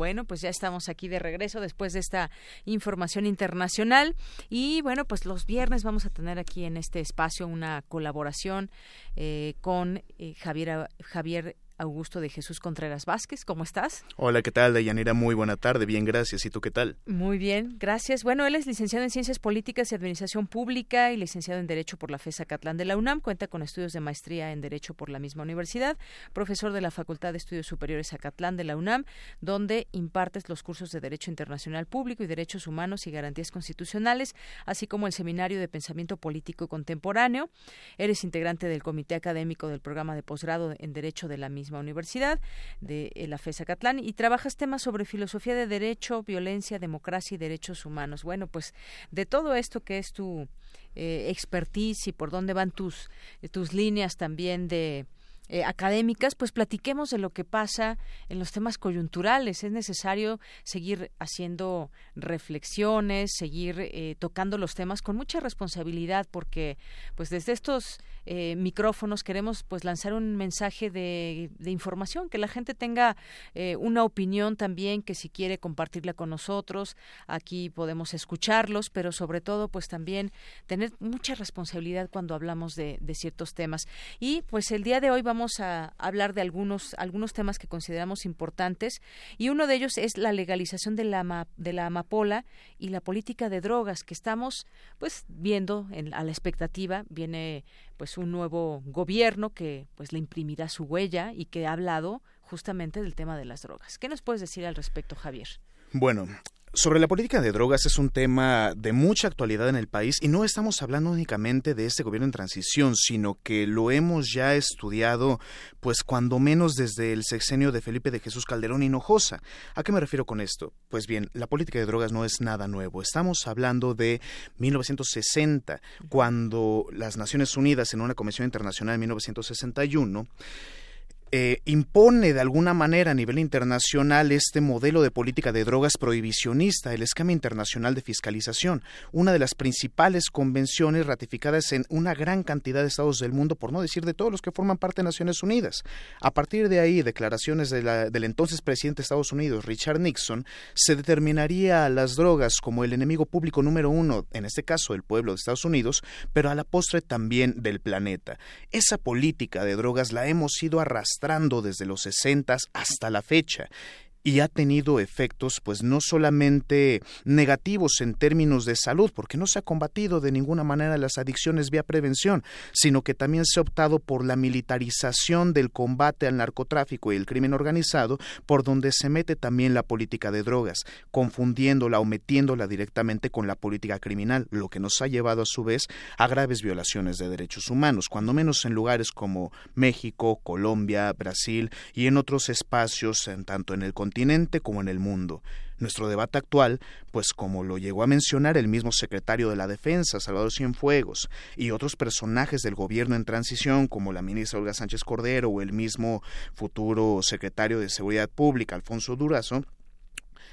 Bueno, pues ya estamos aquí de regreso después de esta información internacional. Y bueno, pues los viernes vamos a tener aquí en este espacio una colaboración eh, con eh, Javier, Javier Augusto de Jesús Contreras Vázquez. ¿Cómo estás? Hola, ¿qué tal, Dayanira? Muy buena tarde. Bien, gracias. ¿Y tú qué tal? Muy bien, gracias. Bueno, él es licenciado en Ciencias Políticas y Administración Pública y licenciado en Derecho por la FESA Catlán de la UNAM. Cuenta con estudios de maestría en Derecho por la misma universidad. Profesor de la Facultad de Estudios Superiores Acatlán de la UNAM, donde impartes los cursos de Derecho Internacional Público y Derechos Humanos y Garantías Constitucionales, así como el Seminario de Pensamiento Político Contemporáneo. Eres integrante del Comité Académico del Programa de Posgrado en Derecho de la misma universidad de eh, la FESA Catlán y trabajas temas sobre filosofía de derecho, violencia, democracia y derechos humanos. Bueno, pues de todo esto que es tu eh, expertise y por dónde van tus, tus líneas también de eh, académicas, pues platiquemos de lo que pasa en los temas coyunturales. Es necesario seguir haciendo reflexiones, seguir eh, tocando los temas con mucha responsabilidad, porque pues desde estos eh, micrófonos queremos pues lanzar un mensaje de, de información, que la gente tenga una opinión también, que si quiere compartirla con nosotros, aquí podemos escucharlos, pero sobre todo pues también tener mucha responsabilidad cuando hablamos de, de ciertos temas. Y pues el día de hoy vamos a hablar de algunos, algunos temas que consideramos importantes y uno de ellos es la legalización de la, de la amapola y la política de drogas que estamos pues viendo en, a la expectativa. Viene pues un nuevo gobierno que pues le imprimirá su huella y que ha hablado justamente del tema de las drogas. ¿Qué nos puedes decir al respecto, Javier? Bueno, sobre la política de drogas es un tema de mucha actualidad en el país y no estamos hablando únicamente de este gobierno en transición, sino que lo hemos ya estudiado pues cuando menos desde el sexenio de Felipe de Jesús Calderón Hinojosa. ¿A qué me refiero con esto? Pues bien, la política de drogas no es nada nuevo. Estamos hablando de 1960, cuando las Naciones Unidas en una Comisión Internacional en 1961 eh, impone de alguna manera a nivel internacional este modelo de política de drogas prohibicionista, el esquema internacional de fiscalización, una de las principales convenciones ratificadas en una gran cantidad de estados del mundo, por no decir de todos los que forman parte de Naciones Unidas. A partir de ahí, declaraciones del entonces presidente de Estados Unidos, Richard Nixon, se determinaría a las drogas como el enemigo público número uno, en este caso el pueblo de Estados Unidos, pero a la postre también del planeta. Esa política de drogas la hemos ido arrastrando desde los 60 hasta la fecha y ha tenido efectos pues no solamente negativos en términos de salud, porque no se ha combatido de ninguna manera las adicciones vía prevención, sino que también se ha optado por la militarización del combate al narcotráfico y el crimen organizado, por donde se mete también la política de drogas, confundiéndola o metiéndola directamente con la política criminal, lo que nos ha llevado a su vez a graves violaciones de derechos humanos, cuando menos en lugares como México, Colombia, Brasil y en otros espacios, en tanto en el como en el mundo. Nuestro debate actual, pues como lo llegó a mencionar el mismo secretario de la Defensa, Salvador Cienfuegos, y otros personajes del gobierno en transición, como la ministra Olga Sánchez Cordero o el mismo futuro secretario de Seguridad Pública, Alfonso Durazo,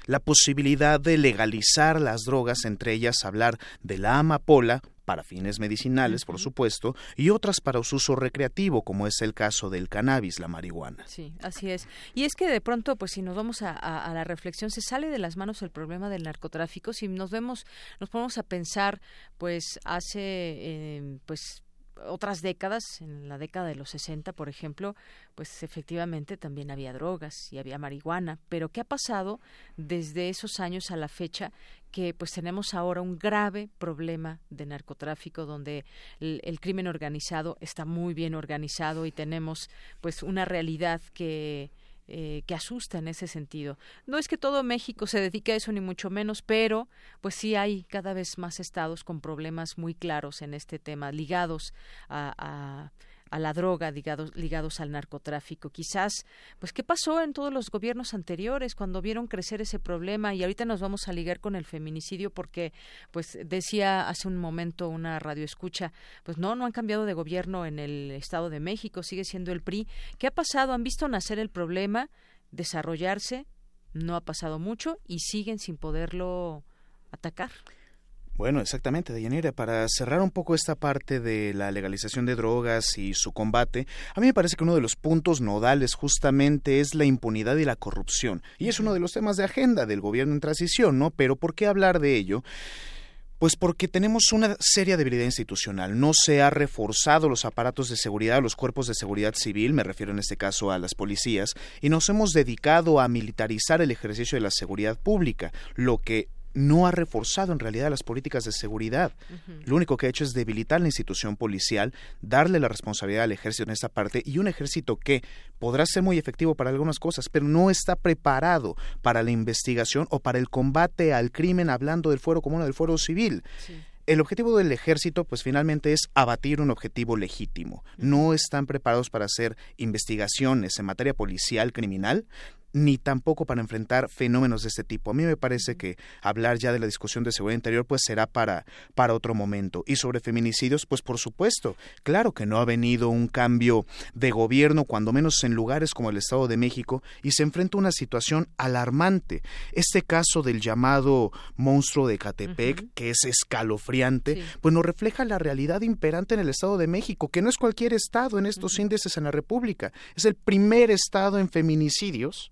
la posibilidad de legalizar las drogas, entre ellas hablar de la amapola, para fines medicinales, por supuesto, y otras para su uso recreativo, como es el caso del cannabis, la marihuana. Sí, así es. Y es que de pronto, pues si nos vamos a, la reflexión, se sale de las manos el problema del narcotráfico. Si nos vemos, nos ponemos a pensar, pues hace, eh, pues otras décadas, en la década de los 60, por ejemplo, pues efectivamente también había drogas y había marihuana, pero ¿qué ha pasado desde esos años a la fecha que pues tenemos ahora un grave problema de narcotráfico donde el, crimen organizado está muy bien organizado y tenemos pues una realidad que eh, que asusta en ese sentido. No es que todo México se dedique a eso ni mucho menos, pero pues sí hay cada vez más estados con problemas muy claros en este tema, ligados a a la droga, ligados, ligados al narcotráfico. Quizás, pues, ¿qué pasó en todos los gobiernos anteriores cuando vieron crecer ese problema? Y ahorita nos vamos a ligar con el feminicidio porque, pues, decía hace un momento una radio escucha, pues no, no han cambiado de gobierno en el Estado de México, sigue siendo el PRI. ¿Qué ha pasado? ¿Han visto nacer el problema, desarrollarse? No ha pasado mucho y siguen sin poderlo atacar. Bueno, exactamente, Deyanira. Para cerrar un poco esta parte de la legalización de drogas y su combate, a mí me parece que uno de los puntos nodales justamente es la impunidad y la corrupción. Y es uno de los temas de agenda del gobierno en transición, ¿no? Pero ¿por qué hablar de ello? Pues porque tenemos una seria debilidad institucional. No se ha reforzado los aparatos de seguridad, los cuerpos de seguridad civil, me refiero en este caso a las policías, y nos hemos dedicado a militarizar el ejercicio de la seguridad pública, lo que no ha reforzado en realidad las políticas de seguridad. Lo único que ha hecho es debilitar la institución policial, darle la responsabilidad al ejército en esta parte y un ejército que podrá ser muy efectivo para algunas cosas, pero no está preparado para la investigación o para el combate al crimen hablando del fuero común o del fuero civil. el objetivo del ejército, pues finalmente es abatir un objetivo legítimo. No están preparados para hacer investigaciones en materia policial criminal, ni tampoco para enfrentar fenómenos de este tipo. A mí me parece que hablar ya de la discusión de seguridad interior pues será para, para otro momento. Y sobre feminicidios, pues por supuesto, claro que no ha venido un cambio de gobierno, cuando menos en lugares como el Estado de México, y se enfrenta a una situación alarmante. Este caso del llamado monstruo de Catepec, que es escalofriante, pues nos refleja la realidad imperante en el Estado de México, que no es cualquier estado en estos índices en la República, es el primer estado en feminicidios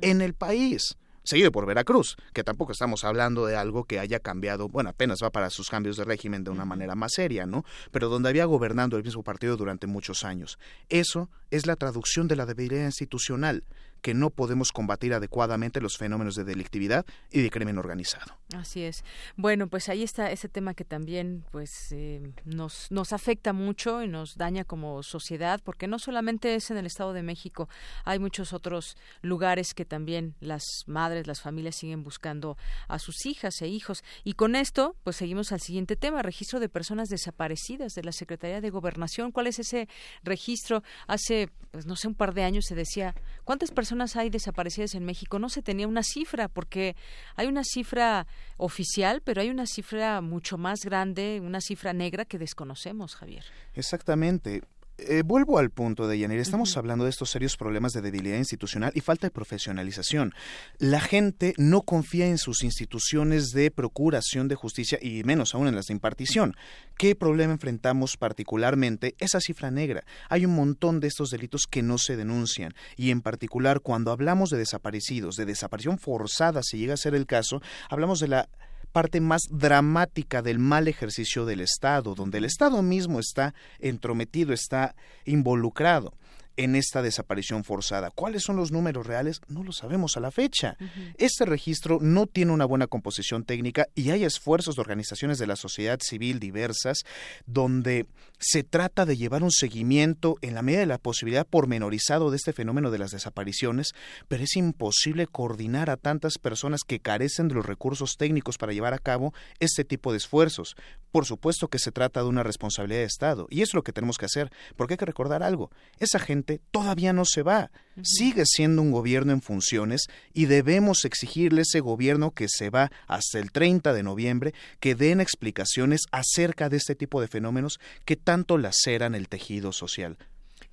en el país seguido por Veracruz, que tampoco estamos hablando de algo que haya cambiado, bueno, apenas va para sus cambios de régimen de una manera más seria, ¿no? Pero donde había gobernando el mismo partido durante muchos años. Eso es la traducción de la debilidad institucional que no podemos combatir adecuadamente los fenómenos de delictividad y de crimen organizado. Así es. Bueno, pues ahí está ese tema que también pues eh, nos, nos afecta mucho y nos daña como sociedad, porque no solamente es en el Estado de México, hay muchos otros lugares que también las madres, las familias siguen buscando a sus hijas e hijos. Y con esto, pues seguimos al siguiente tema, registro de personas desaparecidas de la Secretaría de Gobernación. ¿Cuál es ese registro? Hace, pues no sé, un par de años se decía, ¿cuántas personas hay desaparecidas en México, no se tenía una cifra, porque hay una cifra oficial, pero hay una cifra mucho más grande, una cifra negra que desconocemos, Javier. Exactamente. Eh, vuelvo al punto de Yanir. Estamos hablando de estos serios problemas de debilidad institucional y falta de profesionalización. La gente no confía en sus instituciones de procuración de justicia y menos aún en las de impartición. ¿Qué problema enfrentamos particularmente? Esa cifra negra. Hay un montón de estos delitos que no se denuncian y en particular cuando hablamos de desaparecidos, de desaparición forzada, si llega a ser el caso, hablamos de la parte más dramática del mal ejercicio del Estado, donde el Estado mismo está entrometido, está involucrado en esta desaparición forzada. ¿Cuáles son los números reales? No lo sabemos a la fecha. Este registro no tiene una buena composición técnica y hay esfuerzos de organizaciones de la sociedad civil diversas donde se trata de llevar un seguimiento en la medida de la posibilidad pormenorizado de este fenómeno de las desapariciones, pero es imposible coordinar a tantas personas que carecen de los recursos técnicos para llevar a cabo este tipo de esfuerzos. Por supuesto que se trata de una responsabilidad de Estado y es lo que tenemos que hacer, porque hay que recordar algo. Esa gente todavía no se va. Sigue siendo un gobierno en funciones y debemos exigirle a ese gobierno que se va hasta el 30 de noviembre que den explicaciones acerca de este tipo de fenómenos que tanto laceran el tejido social.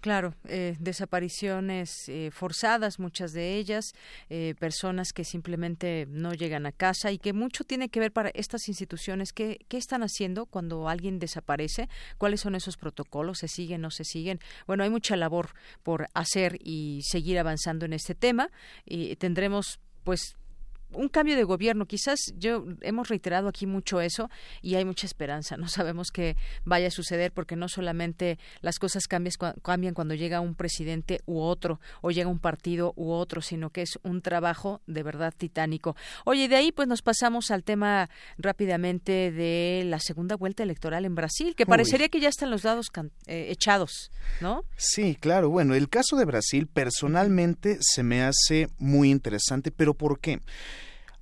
Claro, eh, desapariciones eh, forzadas, muchas de ellas, eh, personas que simplemente no llegan a casa y que mucho tiene que ver para estas instituciones. ¿Qué, ¿Qué están haciendo cuando alguien desaparece? ¿Cuáles son esos protocolos? ¿Se siguen, no se siguen? Bueno, hay mucha labor por hacer y seguir avanzando en este tema y tendremos pues un cambio de gobierno. Quizás yo hemos reiterado aquí mucho eso y hay mucha esperanza. No sabemos qué vaya a suceder porque no solamente las cosas cambian, cambian cuando llega un presidente u otro o llega un partido u otro, sino que es un trabajo de verdad titánico. Oye, de ahí pues nos pasamos al tema rápidamente de la segunda vuelta electoral en Brasil, que parecería que ya están los dados eh, echados, ¿no? Sí, claro. Bueno, el caso de Brasil personalmente se me hace muy interesante, pero ¿por qué?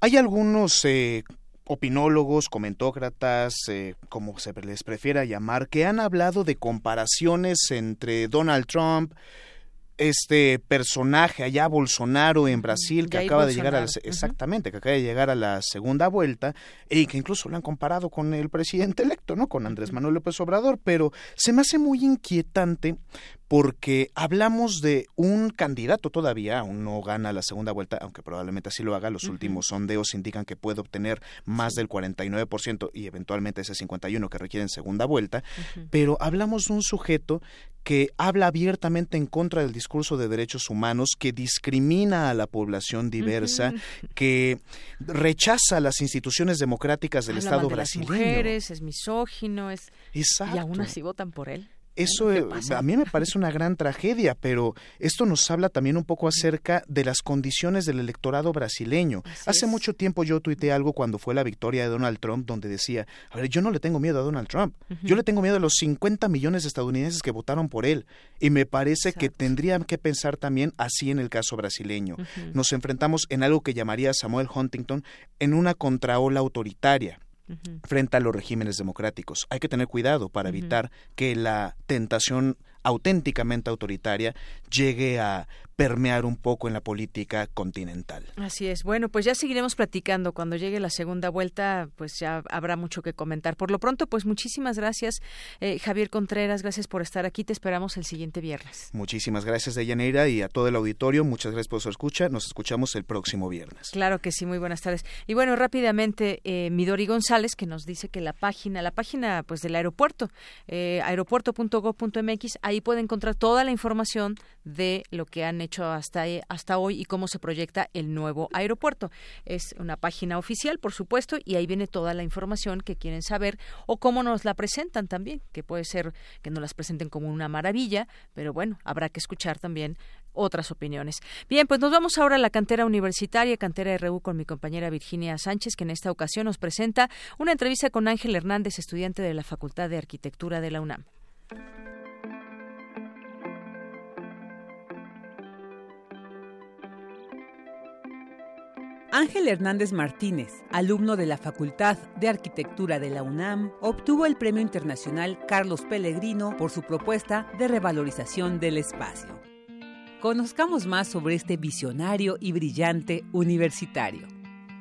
Hay algunos eh, opinólogos, comentócratas, eh, como se les prefiera llamar, que han hablado de comparaciones entre Donald Trump, este personaje allá Bolsonaro en Brasil que acaba de llegar a la, exactamente que acaba de llegar a la segunda vuelta y que incluso lo han comparado con el presidente electo no con Andrés Manuel López Obrador pero se me hace muy inquietante porque hablamos de un candidato todavía, aún no gana la segunda vuelta, aunque probablemente así lo haga, los últimos sondeos indican que puede obtener más del 49% y eventualmente ese 51% que requieren segunda vuelta, pero hablamos de un sujeto que habla abiertamente en contra del discurso de derechos humanos, que discrimina a la población diversa, que rechaza las instituciones democráticas del Estado brasileño. mujeres, es misógino, es Exacto. y aún así votan por él. Eso eh, a mí me parece una gran tragedia, pero esto nos habla también un poco acerca de las condiciones del electorado brasileño. Hace mucho tiempo yo tuiteé algo cuando fue la victoria de Donald Trump, donde decía, a ver, yo no le tengo miedo a Donald Trump, yo le tengo miedo a los 50 millones de estadounidenses que votaron por él. Y me parece que tendrían que pensar también así en el caso brasileño. Nos enfrentamos en algo que llamaría Samuel Huntington en una contraola autoritaria frente a los regímenes democráticos. Hay que tener cuidado para evitar que la tentación auténticamente autoritaria llegue a permear un poco en la política continental. Así es. Bueno, pues ya seguiremos platicando. Cuando llegue la segunda vuelta, pues ya habrá mucho que comentar. Por lo pronto, pues muchísimas gracias, eh, Javier Contreras. Gracias por estar aquí. Te esperamos el siguiente viernes. Muchísimas gracias, Deyaneira, y a todo el auditorio. Muchas gracias por su escucha. Nos escuchamos el próximo viernes. Claro que sí. Muy buenas tardes. Y bueno, rápidamente, eh, Midori González, que nos dice que la página, la página pues del aeropuerto, eh, aeropuerto.gov.mx, ahí puede encontrar toda la información de lo que han hecho hasta, hasta hoy y cómo se proyecta el nuevo aeropuerto. Es una página oficial, por supuesto, y ahí viene toda la información que quieren saber o cómo nos la presentan también, que puede ser que nos las presenten como una maravilla, pero bueno, habrá que escuchar también otras opiniones. Bien, pues nos vamos ahora a la cantera universitaria, cantera RU con mi compañera Virginia Sánchez, que en esta ocasión nos presenta una entrevista con Ángel Hernández, estudiante de la Facultad de Arquitectura de la UNAM. Ángel Hernández Martínez, alumno de la Facultad de Arquitectura de la UNAM, obtuvo el Premio Internacional Carlos Pellegrino por su propuesta de revalorización del espacio. Conozcamos más sobre este visionario y brillante universitario.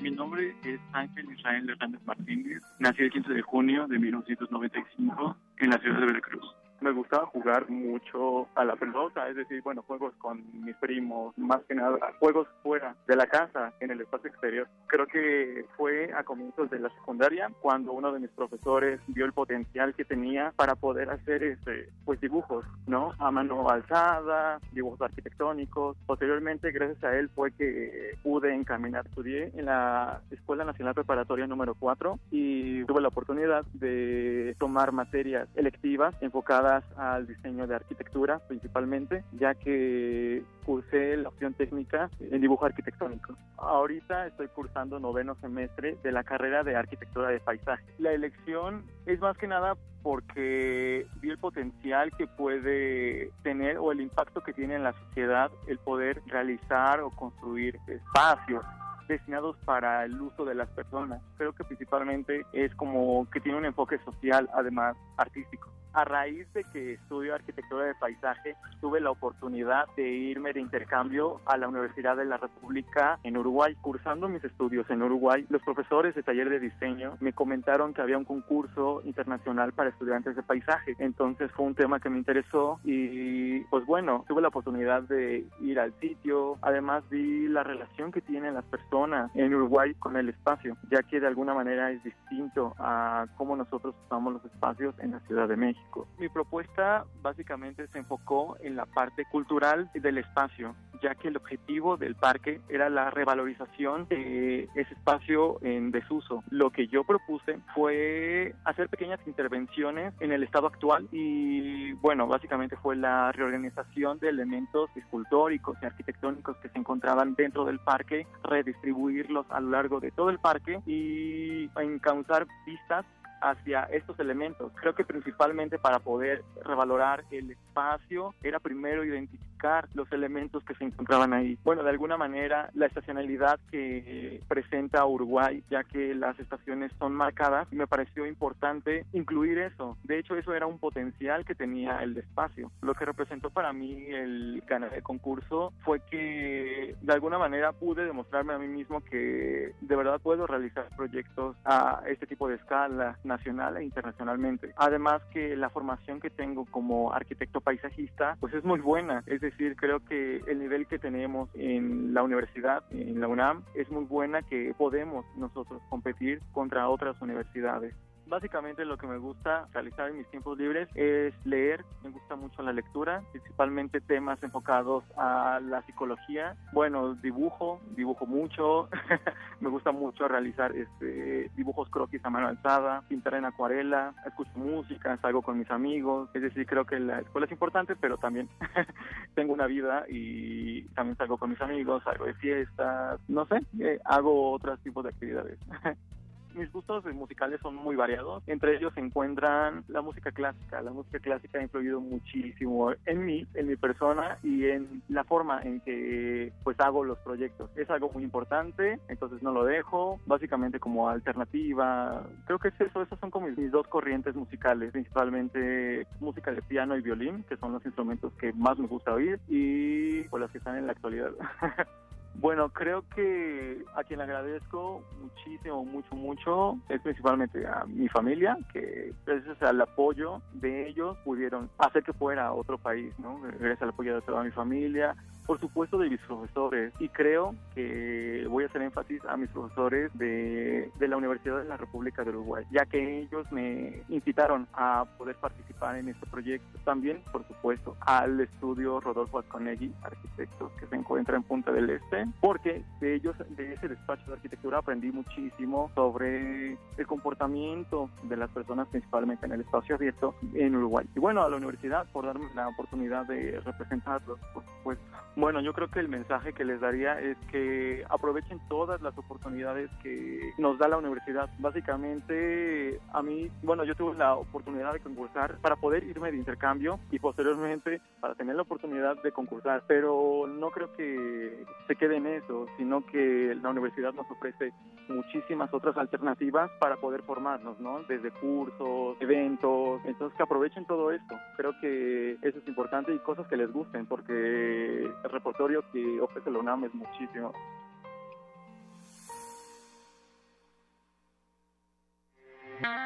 Mi nombre es Ángel Israel Hernández Martínez. Nací el 15 de junio de 1995 en la ciudad de Veracruz me gustaba jugar mucho a la pelota, es decir, bueno, juegos con mis primos, más que nada, juegos fuera de la casa, en el espacio exterior. Creo que fue a comienzos de la secundaria cuando uno de mis profesores vio el potencial que tenía para poder hacer este, pues dibujos, ¿no? A mano alzada, dibujos arquitectónicos. Posteriormente, gracias a él fue que pude encaminar, estudié en la Escuela Nacional Preparatoria número 4 y tuve la oportunidad de tomar materias electivas enfocadas al diseño de arquitectura principalmente, ya que cursé la opción técnica en dibujo arquitectónico. Ahorita estoy cursando noveno semestre de la carrera de arquitectura de paisaje. La elección es más que nada porque vi el potencial que puede tener o el impacto que tiene en la sociedad el poder realizar o construir espacios destinados para el uso de las personas. Creo que principalmente es como que tiene un enfoque social, además artístico. A raíz de que estudio arquitectura de paisaje, tuve la oportunidad de irme de intercambio a la Universidad de la República en Uruguay. Cursando mis estudios en Uruguay, los profesores de taller de diseño me comentaron que había un concurso internacional para estudiantes de paisaje. Entonces fue un tema que me interesó y pues bueno, tuve la oportunidad de ir al sitio. Además vi la relación que tienen las personas en Uruguay con el espacio, ya que de alguna manera es distinto a cómo nosotros usamos los espacios en la Ciudad de México. Mi propuesta básicamente se enfocó en la parte cultural del espacio, ya que el objetivo del parque era la revalorización de ese espacio en desuso. Lo que yo propuse fue hacer pequeñas intervenciones en el estado actual y bueno, básicamente fue la reorganización de elementos escultóricos y arquitectónicos que se encontraban dentro del parque, redistribuirlos a lo largo de todo el parque y encauzar vistas hacia estos elementos. Creo que principalmente para poder revalorar el espacio era primero identificar los elementos que se encontraban ahí. Bueno, de alguna manera la estacionalidad que presenta Uruguay, ya que las estaciones son marcadas, me pareció importante incluir eso. De hecho, eso era un potencial que tenía el espacio. Lo que representó para mí el ganar el concurso fue que de alguna manera pude demostrarme a mí mismo que de verdad puedo realizar proyectos a este tipo de escala nacional e internacionalmente. Además que la formación que tengo como arquitecto paisajista pues es muy buena, es decir, creo que el nivel que tenemos en la universidad, en la UNAM, es muy buena que podemos nosotros competir contra otras universidades. Básicamente lo que me gusta realizar en mis tiempos libres es leer, me gusta mucho la lectura, principalmente temas enfocados a la psicología. Bueno, dibujo, dibujo mucho, me gusta mucho realizar este, dibujos croquis a mano alzada, pintar en acuarela, escucho música, salgo con mis amigos, es decir, creo que la escuela es importante, pero también tengo una vida y también salgo con mis amigos, salgo de fiestas, no sé, eh, hago otros tipos de actividades. mis gustos musicales son muy variados. Entre ellos se encuentran la música clásica. La música clásica ha influido muchísimo en mí, en mi persona y en la forma en que pues hago los proyectos. Es algo muy importante, entonces no lo dejo. Básicamente como alternativa. Creo que es eso. Esas son como mis dos corrientes musicales, principalmente música de piano y violín, que son los instrumentos que más me gusta oír y pues las que están en la actualidad. Bueno, creo que a quien le agradezco muchísimo, mucho, mucho es principalmente a mi familia, que gracias al apoyo de ellos pudieron hacer que fuera a otro país, ¿no? Gracias al apoyo de toda mi familia, por supuesto de mis profesores y creo que voy a hacer énfasis a mis profesores de, de, la Universidad de la República de Uruguay, ya que ellos me incitaron a poder participar en este proyecto. También, por supuesto, al estudio Rodolfo Asconegui, arquitectos que se encuentra en Punta del Este, porque de ellos, de ese despacho de arquitectura aprendí muchísimo sobre el comportamiento de las personas, principalmente en el espacio abierto en Uruguay. Y bueno, a la universidad por darme la oportunidad de representarlos, por supuesto. Bueno, yo creo que el mensaje que les daría es que aprovechen todas las oportunidades que nos da la universidad. Básicamente, a mí, bueno, yo tuve la oportunidad de concursar para poder irme de intercambio y posteriormente para tener la oportunidad de concursar, pero no creo que se quede en eso, sino que la universidad nos ofrece muchísimas otras alternativas para poder formarnos, ¿no? Desde cursos, eventos, entonces que aprovechen todo esto. Creo que eso es importante y cosas que les gusten, porque el repertorio que ofrece la UNAM es muchísimo.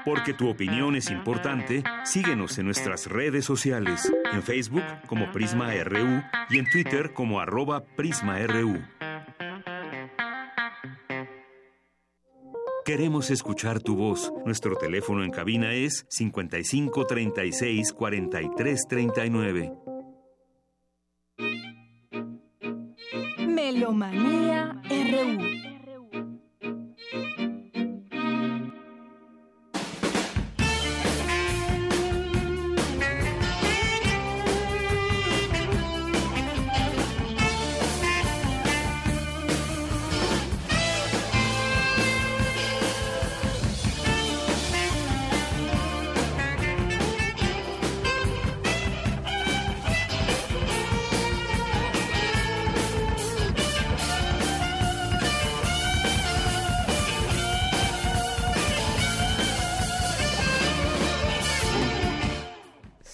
Porque tu opinión es importante, síguenos en nuestras redes sociales, en Facebook como Prisma RU y en Twitter como arroba PrismaRU. Queremos escuchar tu voz. Nuestro teléfono en cabina es 55 36 Melomanía RU.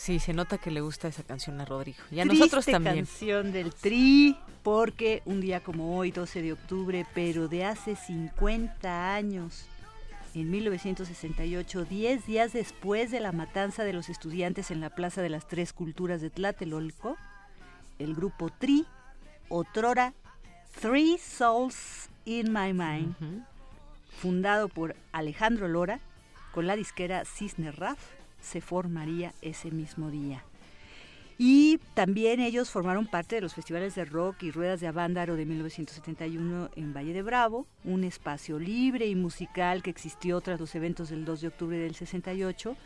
Sí, se nota que le gusta esa canción a Rodrigo. Y a nosotros también. canción del Tri, porque un día como hoy, 12 de octubre, pero de hace 50 años, en 1968, 10 días después de la matanza de los estudiantes en la Plaza de las Tres Culturas de Tlatelolco, el grupo Tri, otrora Three Souls in My Mind, fundado por Alejandro Lora, con la disquera Cisne Raf, se formaría ese mismo día. Y también ellos formaron parte de los festivales de rock y ruedas de Avándaro de 1971 en Valle de Bravo, un espacio libre y musical que existió tras los eventos del 2 de octubre del 68.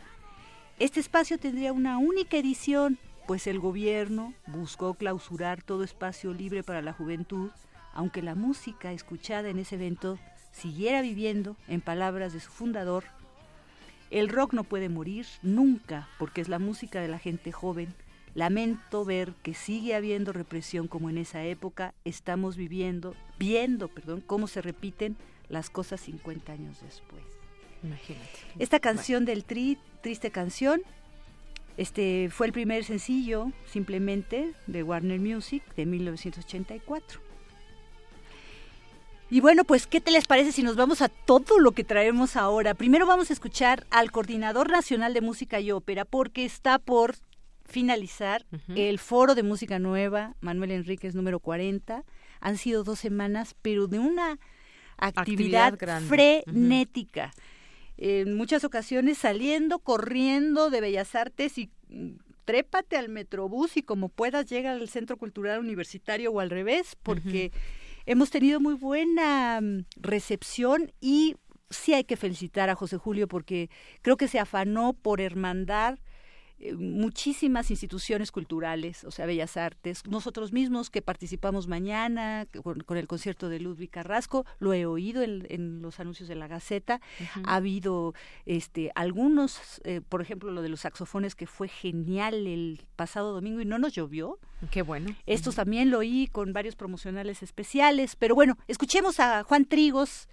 Este espacio tendría una única edición, pues el gobierno buscó clausurar todo espacio libre para la juventud, aunque la música escuchada en ese evento siguiera viviendo, en palabras de su fundador, el rock no puede morir nunca porque es la música de la gente joven. Lamento ver que sigue habiendo represión como en esa época. Estamos viviendo, viendo, perdón, cómo se repiten las cosas 50 años después. Imagínate. Esta canción del Tri, Triste Canción, este fue el primer sencillo simplemente de Warner Music de 1984. Y bueno, pues, ¿qué te les parece si nos vamos a todo lo que traemos ahora? Primero vamos a escuchar al Coordinador Nacional de Música y Ópera, porque está por finalizar el Foro de Música Nueva, Manuel Enríquez número 40. Han sido dos semanas, pero de una actividad, frenética. En muchas ocasiones saliendo, corriendo de Bellas Artes y mm, trépate al Metrobús y como puedas llega al Centro Cultural Universitario o al revés, porque hemos tenido muy buena mm, recepción y sí hay que felicitar a José Julio porque creo que se afanó por hermandar eh, muchísimas instituciones culturales, o sea, Bellas Artes, nosotros mismos que participamos mañana con, el concierto de Ludwig Carrasco, lo he oído en, los anuncios de la Gaceta, ha habido este algunos, eh, por ejemplo, lo de los saxofones que fue genial el pasado domingo y no nos llovió. Qué bueno. Estos también lo oí con varios promocionales especiales, pero bueno, escuchemos a Juan Trigos,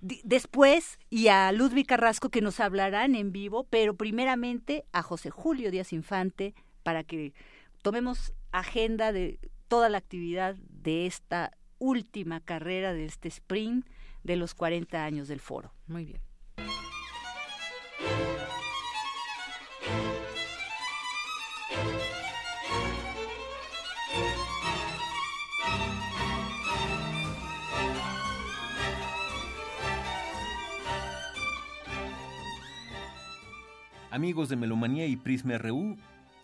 después y a Ludwig Carrasco que nos hablarán en vivo, pero primeramente a José Julio Díaz Infante para que tomemos agenda de toda la actividad de esta última carrera de este sprint de los 40 años del foro. Muy bien. Amigos de Melomanía y Prisma RU,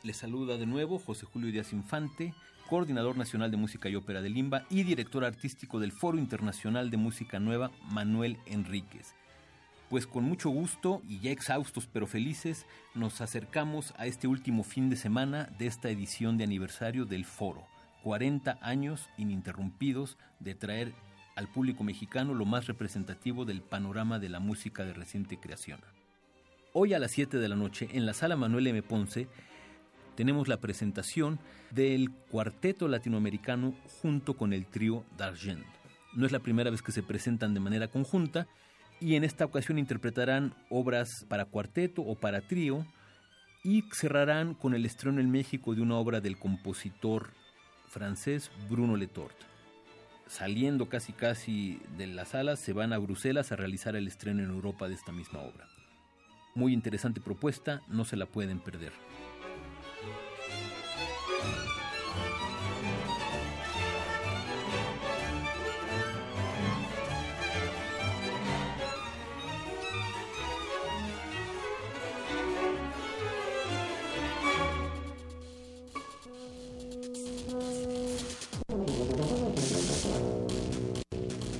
les saluda de nuevo José Julio Díaz Infante, coordinador nacional de música y ópera de Limba y director artístico del Foro Internacional de Música Nueva Manuel Enríquez. Pues con mucho gusto y ya exhaustos pero felices, nos acercamos a este último fin de semana de esta edición de aniversario del Foro. 40 años ininterrumpidos de traer al público mexicano lo más representativo del panorama de la música de reciente creación. Hoy a las 7 de la noche en la sala Manuel M. Ponce tenemos la presentación del cuarteto latinoamericano junto con el trío d'Argent. No es la primera vez que se presentan de manera conjunta y en esta ocasión interpretarán obras para cuarteto o para trío y cerrarán con el estreno en México de una obra del compositor francés Bruno Letort. Saliendo casi casi de la sala, se van a Bruselas a realizar el estreno en Europa de esta misma obra. Muy interesante propuesta, no se la pueden perder.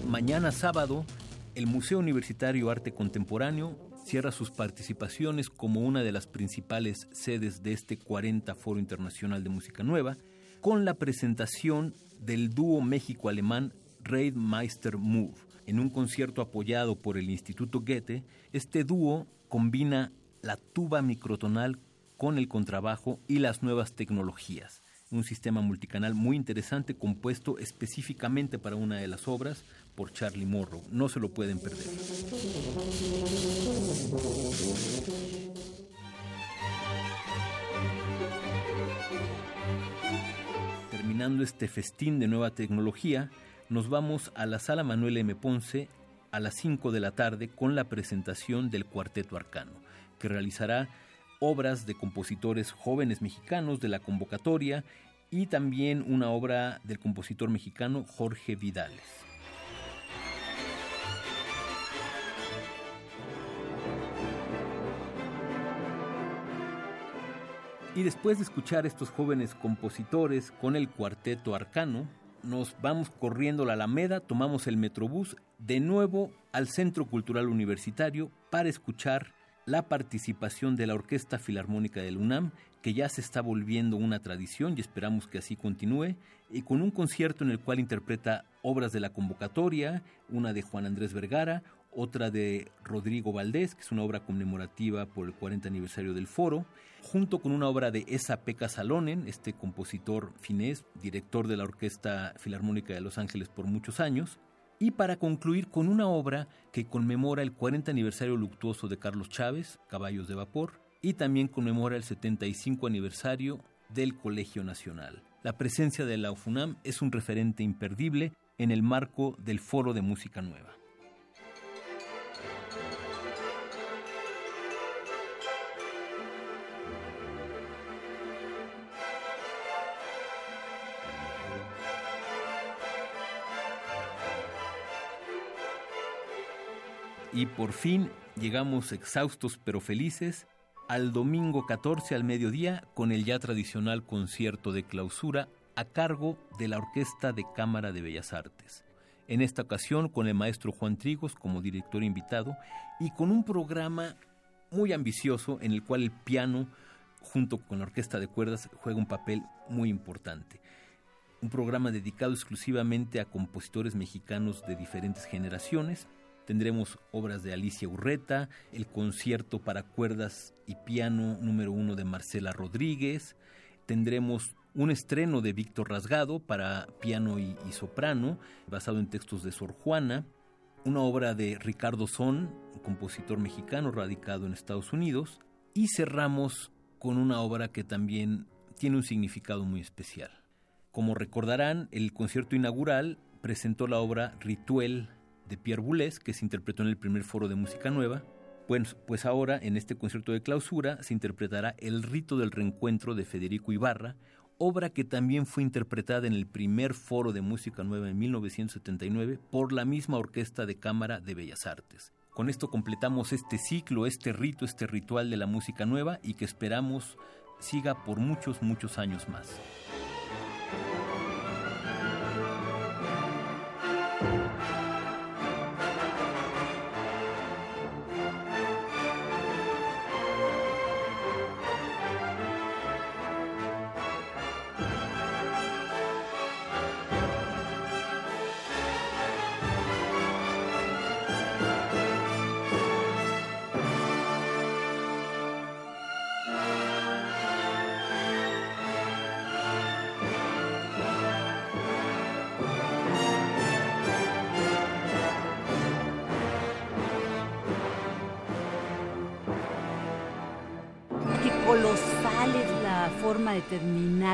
Mañana sábado, el Museo Universitario Arte Contemporáneo cierra sus participaciones como una de las principales sedes de este 40 Foro Internacional de Música Nueva, con la presentación del dúo México-Alemán Reidmeister Move. En un concierto apoyado por el Instituto Goethe, este dúo combina la tuba microtonal con el contrabajo y las nuevas tecnologías un sistema multicanal muy interesante compuesto específicamente para una de las obras por Charlie Morrow. No se lo pueden perder. Terminando este festín de nueva tecnología, nos vamos a la sala Manuel M. Ponce a las 5 de la tarde con la presentación del Cuarteto Arcano, que realizará obras de compositores jóvenes mexicanos de la convocatoria y también una obra del compositor mexicano Jorge Vidales. Y después de escuchar a estos jóvenes compositores con el cuarteto arcano, nos vamos corriendo la Alameda, tomamos el Metrobús de nuevo al Centro Cultural Universitario para escuchar la participación de la Orquesta Filarmónica del UNAM, que ya se está volviendo una tradición y esperamos que así continúe, y con un concierto en el cual interpreta obras de la convocatoria, una de Juan Andrés Vergara, otra de Rodrigo Valdés, que es una obra conmemorativa por el 40 aniversario del foro, junto con una obra de Esa Peca Salonen, este compositor finés, director de la Orquesta Filarmónica de Los Ángeles por muchos años, y para concluir con una obra que conmemora el 40 aniversario luctuoso de Carlos Chávez, Caballos de Vapor, y también conmemora el 75 aniversario del Colegio Nacional. La presencia de la UFUNAM es un referente imperdible en el marco del Foro de Música Nueva. Y por fin llegamos exhaustos pero felices al domingo 14 al mediodía con el ya tradicional concierto de clausura a cargo de la Orquesta de Cámara de Bellas Artes. En esta ocasión con el maestro Juan Trigos como director invitado y con un programa muy ambicioso en el cual el piano junto con la orquesta de cuerdas juega un papel muy importante. Un programa dedicado exclusivamente a compositores mexicanos de diferentes generaciones Tendremos obras de Alicia Urreta, el concierto para cuerdas y piano número uno de Marcela Rodríguez. Tendremos un estreno de Víctor Rasgado para piano y, soprano, basado en textos de Sor Juana. Una obra de Ricardo Son, un compositor mexicano radicado en Estados Unidos. Y cerramos con una obra que también tiene un significado muy especial. Como recordarán, el concierto inaugural presentó la obra Rituel de Pierre Boulez, que se interpretó en el primer foro de música nueva. Pues, pues ahora, en este concierto de clausura, se interpretará El rito del reencuentro de Federico Ibarra, obra que también fue interpretada en el primer foro de música nueva en 1979 por la misma Orquesta de Cámara de Bellas Artes. Con esto completamos este ciclo, este rito, este ritual de la música nueva y que esperamos siga por muchos, muchos años más.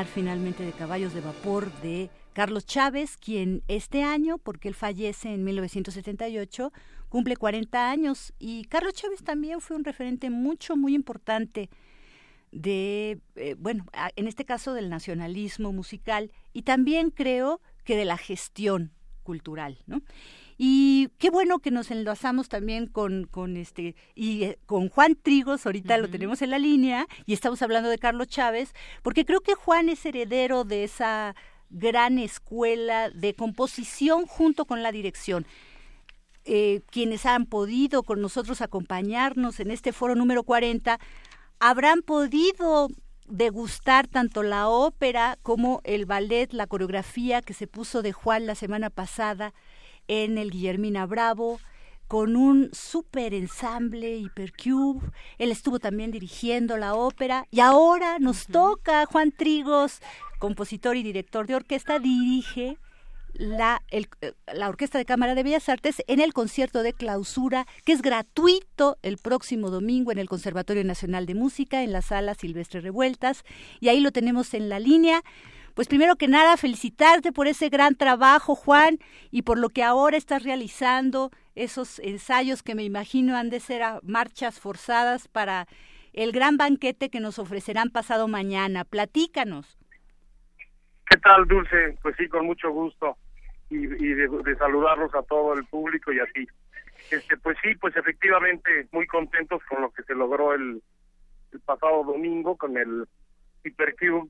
Finalmente de Caballos de Vapor de Carlos Chávez, quien este año, porque él fallece en 1978, cumple 40 años. Y Carlos Chávez también fue un referente mucho, muy importante de, eh, bueno, en este caso del nacionalismo musical y también creo que de la gestión cultural, ¿no? Y qué bueno que nos enlazamos también con, con este y eh, con Juan Trigos, ahorita lo tenemos en la línea y estamos hablando de Carlos Chávez, porque creo que Juan es heredero de esa gran escuela de composición junto con la dirección. Eh, quienes han podido con nosotros acompañarnos en este foro número 40 habrán podido degustar tanto la ópera como el ballet, la coreografía que se puso de Juan la semana pasada en el Guillermina Bravo, con un super ensamble Hypercube. Él estuvo también dirigiendo la ópera y ahora nos toca Juan Trigos, compositor y director de orquesta, dirige la, eh, la Orquesta de Cámara de Bellas Artes en el concierto de clausura que es gratuito el próximo domingo en el Conservatorio Nacional de Música en la sala Silvestre Revueltas y ahí lo tenemos en la línea. Pues primero que nada, felicitarte por ese gran trabajo, Juan, y por lo que ahora estás realizando, esos ensayos que me imagino han de ser marchas forzadas para el gran banquete que nos ofrecerán pasado mañana. Platícanos. ¿Qué tal, Dulce? Pues sí, con mucho gusto y, de, saludarlos a todo el público y a ti. Este, pues sí, pues efectivamente muy contentos con lo que se logró el, pasado domingo con el Hypercube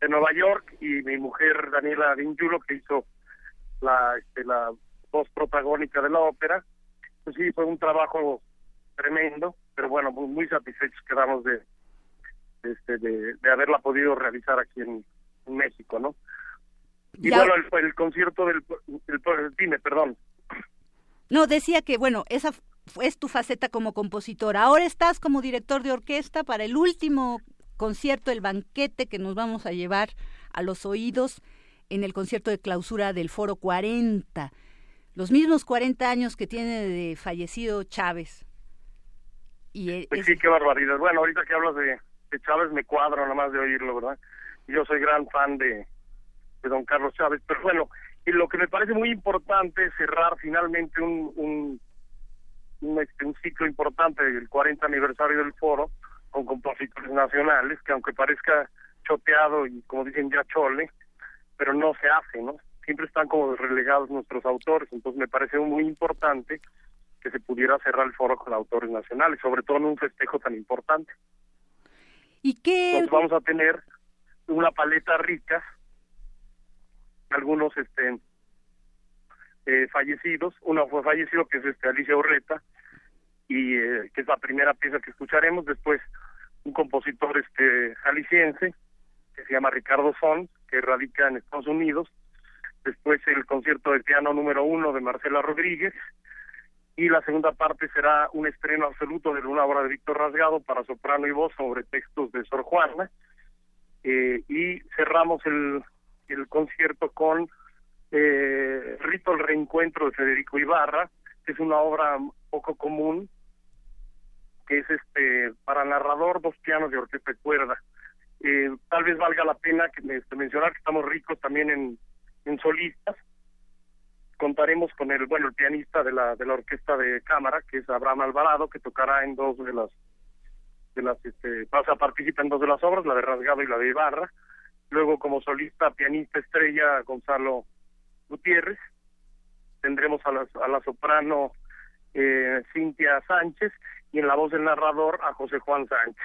de Nueva York y mi mujer Daniela Vinjulo que hizo la, este, la voz protagónica de la ópera. Pues sí, fue un trabajo tremendo, pero bueno, muy, muy satisfechos quedamos de, este, de, de haberla podido realizar aquí en, México, ¿no? Y bueno, el, concierto del, del, dime, perdón. No, decía que, bueno, esa es tu faceta como compositor. Ahora estás como director de orquesta para el último concierto, el banquete que nos vamos a llevar a los oídos en el concierto de clausura del Foro 40. Los mismos 40 años que tiene de fallecido Chávez. Y e, pues sí, qué barbaridad. Bueno, ahorita que hablas de, de Chávez me cuadro nada más de oírlo, ¿verdad? Yo soy gran fan de, de don Carlos Chávez, pero bueno, y lo que me parece muy importante es cerrar finalmente un, un, un, este, un ciclo importante del 40 aniversario del foro con compositores nacionales, que aunque parezca choteado y como dicen ya chole, pero no se hace, ¿no? Siempre están como relegados nuestros autores, entonces me parece muy importante que se pudiera cerrar el foro con autores nacionales, sobre todo en un festejo tan importante. ¿Y qué? Entonces vamos a tener una paleta rica algunos este eh, fallecidos, uno fue fallecido que es este Alicia Urreta y eh, que es la primera pieza que escucharemos, después un compositor este jalisciense que se llama Ricardo Son, que radica en Estados Unidos, después el concierto de piano número uno de Marcela Rodríguez, y la segunda parte será un estreno absoluto de una obra de Víctor Rasgado para soprano y voz sobre textos de Sor Juana, eh, y cerramos el, el concierto con eh, Rito el Reencuentro de Federico Ibarra, que es una obra poco común, que es este para narrador, dos pianos de orquesta de cuerda. Eh, tal vez valga la pena que, este, mencionar que estamos ricos también en, solistas. Contaremos con el bueno el pianista de la de la orquesta de cámara, que es Abraham Alvarado, que tocará en dos de las de las este, pasa participa en dos de las obras, la de Rasgado y la de Ibarra Luego como solista, pianista estrella, Gonzalo Gutiérrez. Tendremos a la, a la soprano eh, Cintia Sánchez y en la voz del narrador a José Juan Sánchez.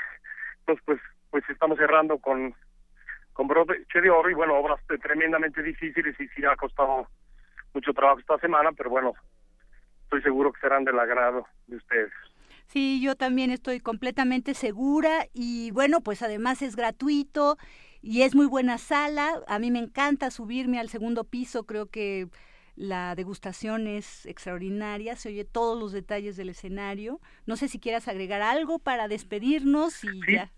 Entonces, pues, pues estamos cerrando con con broche de oro y bueno, obras tremendamente difíciles y sí ha costado mucho trabajo esta semana, pero bueno, estoy seguro que serán del agrado de ustedes. Sí, yo también estoy completamente segura y bueno, pues además es gratuito y es muy buena sala. A mí me encanta subirme al segundo piso, creo que la degustación es extraordinaria, se oye todos los detalles del escenario. No sé si quieras agregar algo para despedirnos y ya.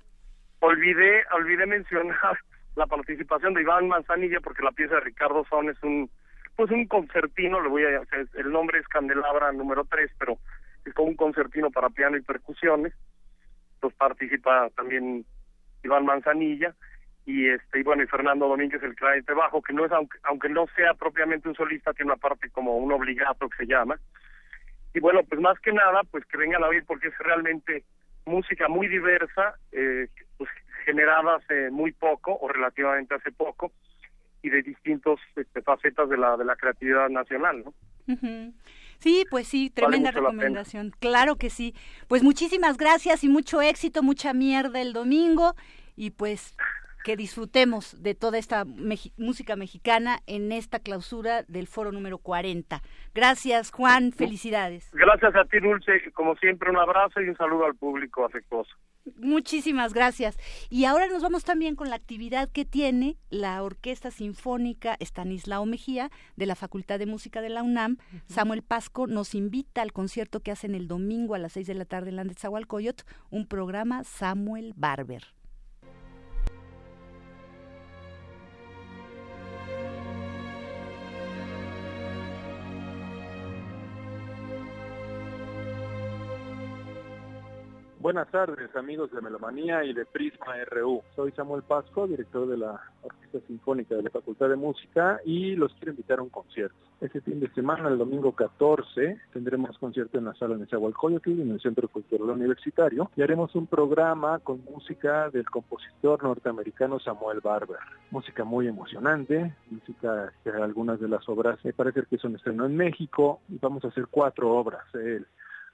Olvidé, olvidé mencionar la participación de Iván Manzanilla porque la pieza de Ricardo Son es un pues un concertino, le voy a el nombre es Candelabra número 3, pero es como un concertino para piano y percusiones. Entonces participa también Iván Manzanilla y este y bueno y Fernando Domínguez el clarinete bajo que no es aunque, aunque no sea propiamente un solista tiene una parte como un obligato que se llama. Y bueno pues más que nada pues que vengan a oír porque es realmente música muy diversa eh, pues generada hace muy poco o relativamente hace poco y de distintos este, facetas de la de la creatividad nacional no Sí, pues sí, tremenda recomendación. Claro que sí. Pues muchísimas gracias y mucho éxito, mucha mierda el domingo. Y pues que disfrutemos de toda esta música mexicana en esta clausura del foro número 40. Gracias, Juan, felicidades. Gracias a ti, Dulce, como siempre un abrazo y un saludo al público afectuoso. Muchísimas gracias. Y ahora nos vamos también con la actividad que tiene la Orquesta Sinfónica Estanislao Mejía de la Facultad de Música de la UNAM. Samuel Pasco nos invita al concierto que hacen el domingo a las seis de la tarde en la un programa Samuel Barber. Buenas tardes, amigos de Melomanía y de Prisma RU. Soy Samuel Pasco, director de la Orquesta Sinfónica de la Facultad de Música y los quiero invitar a un concierto. Este fin de semana, el domingo 14, tendremos concierto en la sala de Nezahualcóyotl, en el Centro Cultural Universitario, y haremos un programa con música del compositor norteamericano Samuel Barber. Música muy emocionante, música que algunas de las obras me parece que son estreno en México, y vamos a hacer cuatro obras. El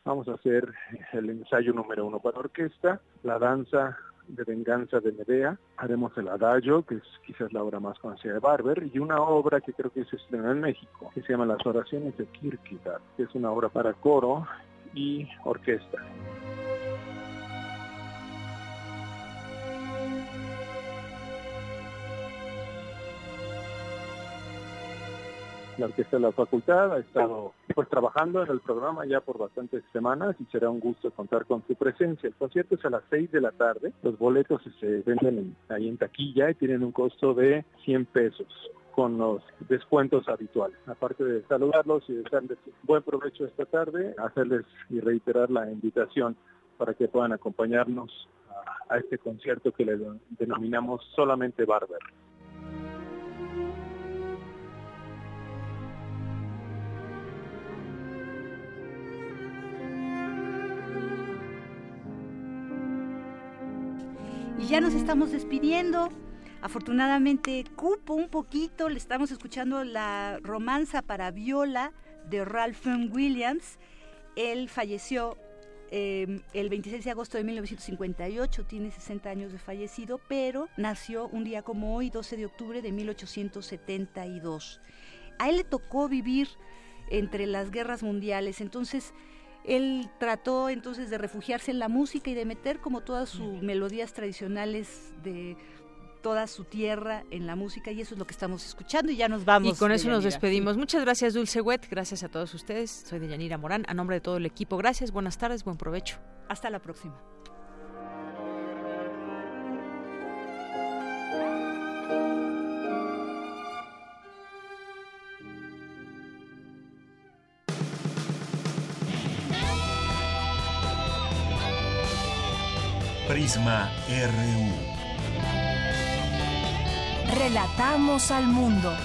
Vamos a hacer el ensayo número uno para orquesta, la danza de venganza de Medea, haremos el adagio, que es quizás la obra más conocida de Barber, y una obra que creo que se estrena en México, que se llama Las oraciones de Kierkegaard, que es una obra para coro y orquesta. la Orquesta de la Facultad ha estado pues trabajando en el programa ya por bastantes semanas y será un gusto contar con su presencia. El concierto es a las 6 de la tarde, los boletos se venden ahí en taquilla y tienen un costo de 100 pesos con los descuentos habituales. Aparte de saludarlos y desearles buen provecho esta tarde, hacerles y reiterar la invitación para que puedan acompañarnos a, a este concierto que le denominamos solamente Barber. Ya nos estamos despidiendo. Afortunadamente cupo un poquito, le estamos escuchando la romanza para viola de Ralph Williams. Él falleció eh, el 26 de agosto de 1958, tiene 60 años de fallecido, pero nació un día como hoy, 12 de octubre de 1872. A él le tocó vivir entre las guerras mundiales, entonces él trató entonces de refugiarse en la música y de meter como todas sus melodías tradicionales de toda su tierra en la música y eso es lo que estamos escuchando y ya nos vamos. Y con eso nos despedimos. Muchas gracias Dulce Wet, gracias a todos ustedes. Soy de Yanira Morán, a nombre de todo el equipo. Gracias, buenas tardes, buen provecho. Hasta la próxima. Prisma RU. Relatamos al mundo.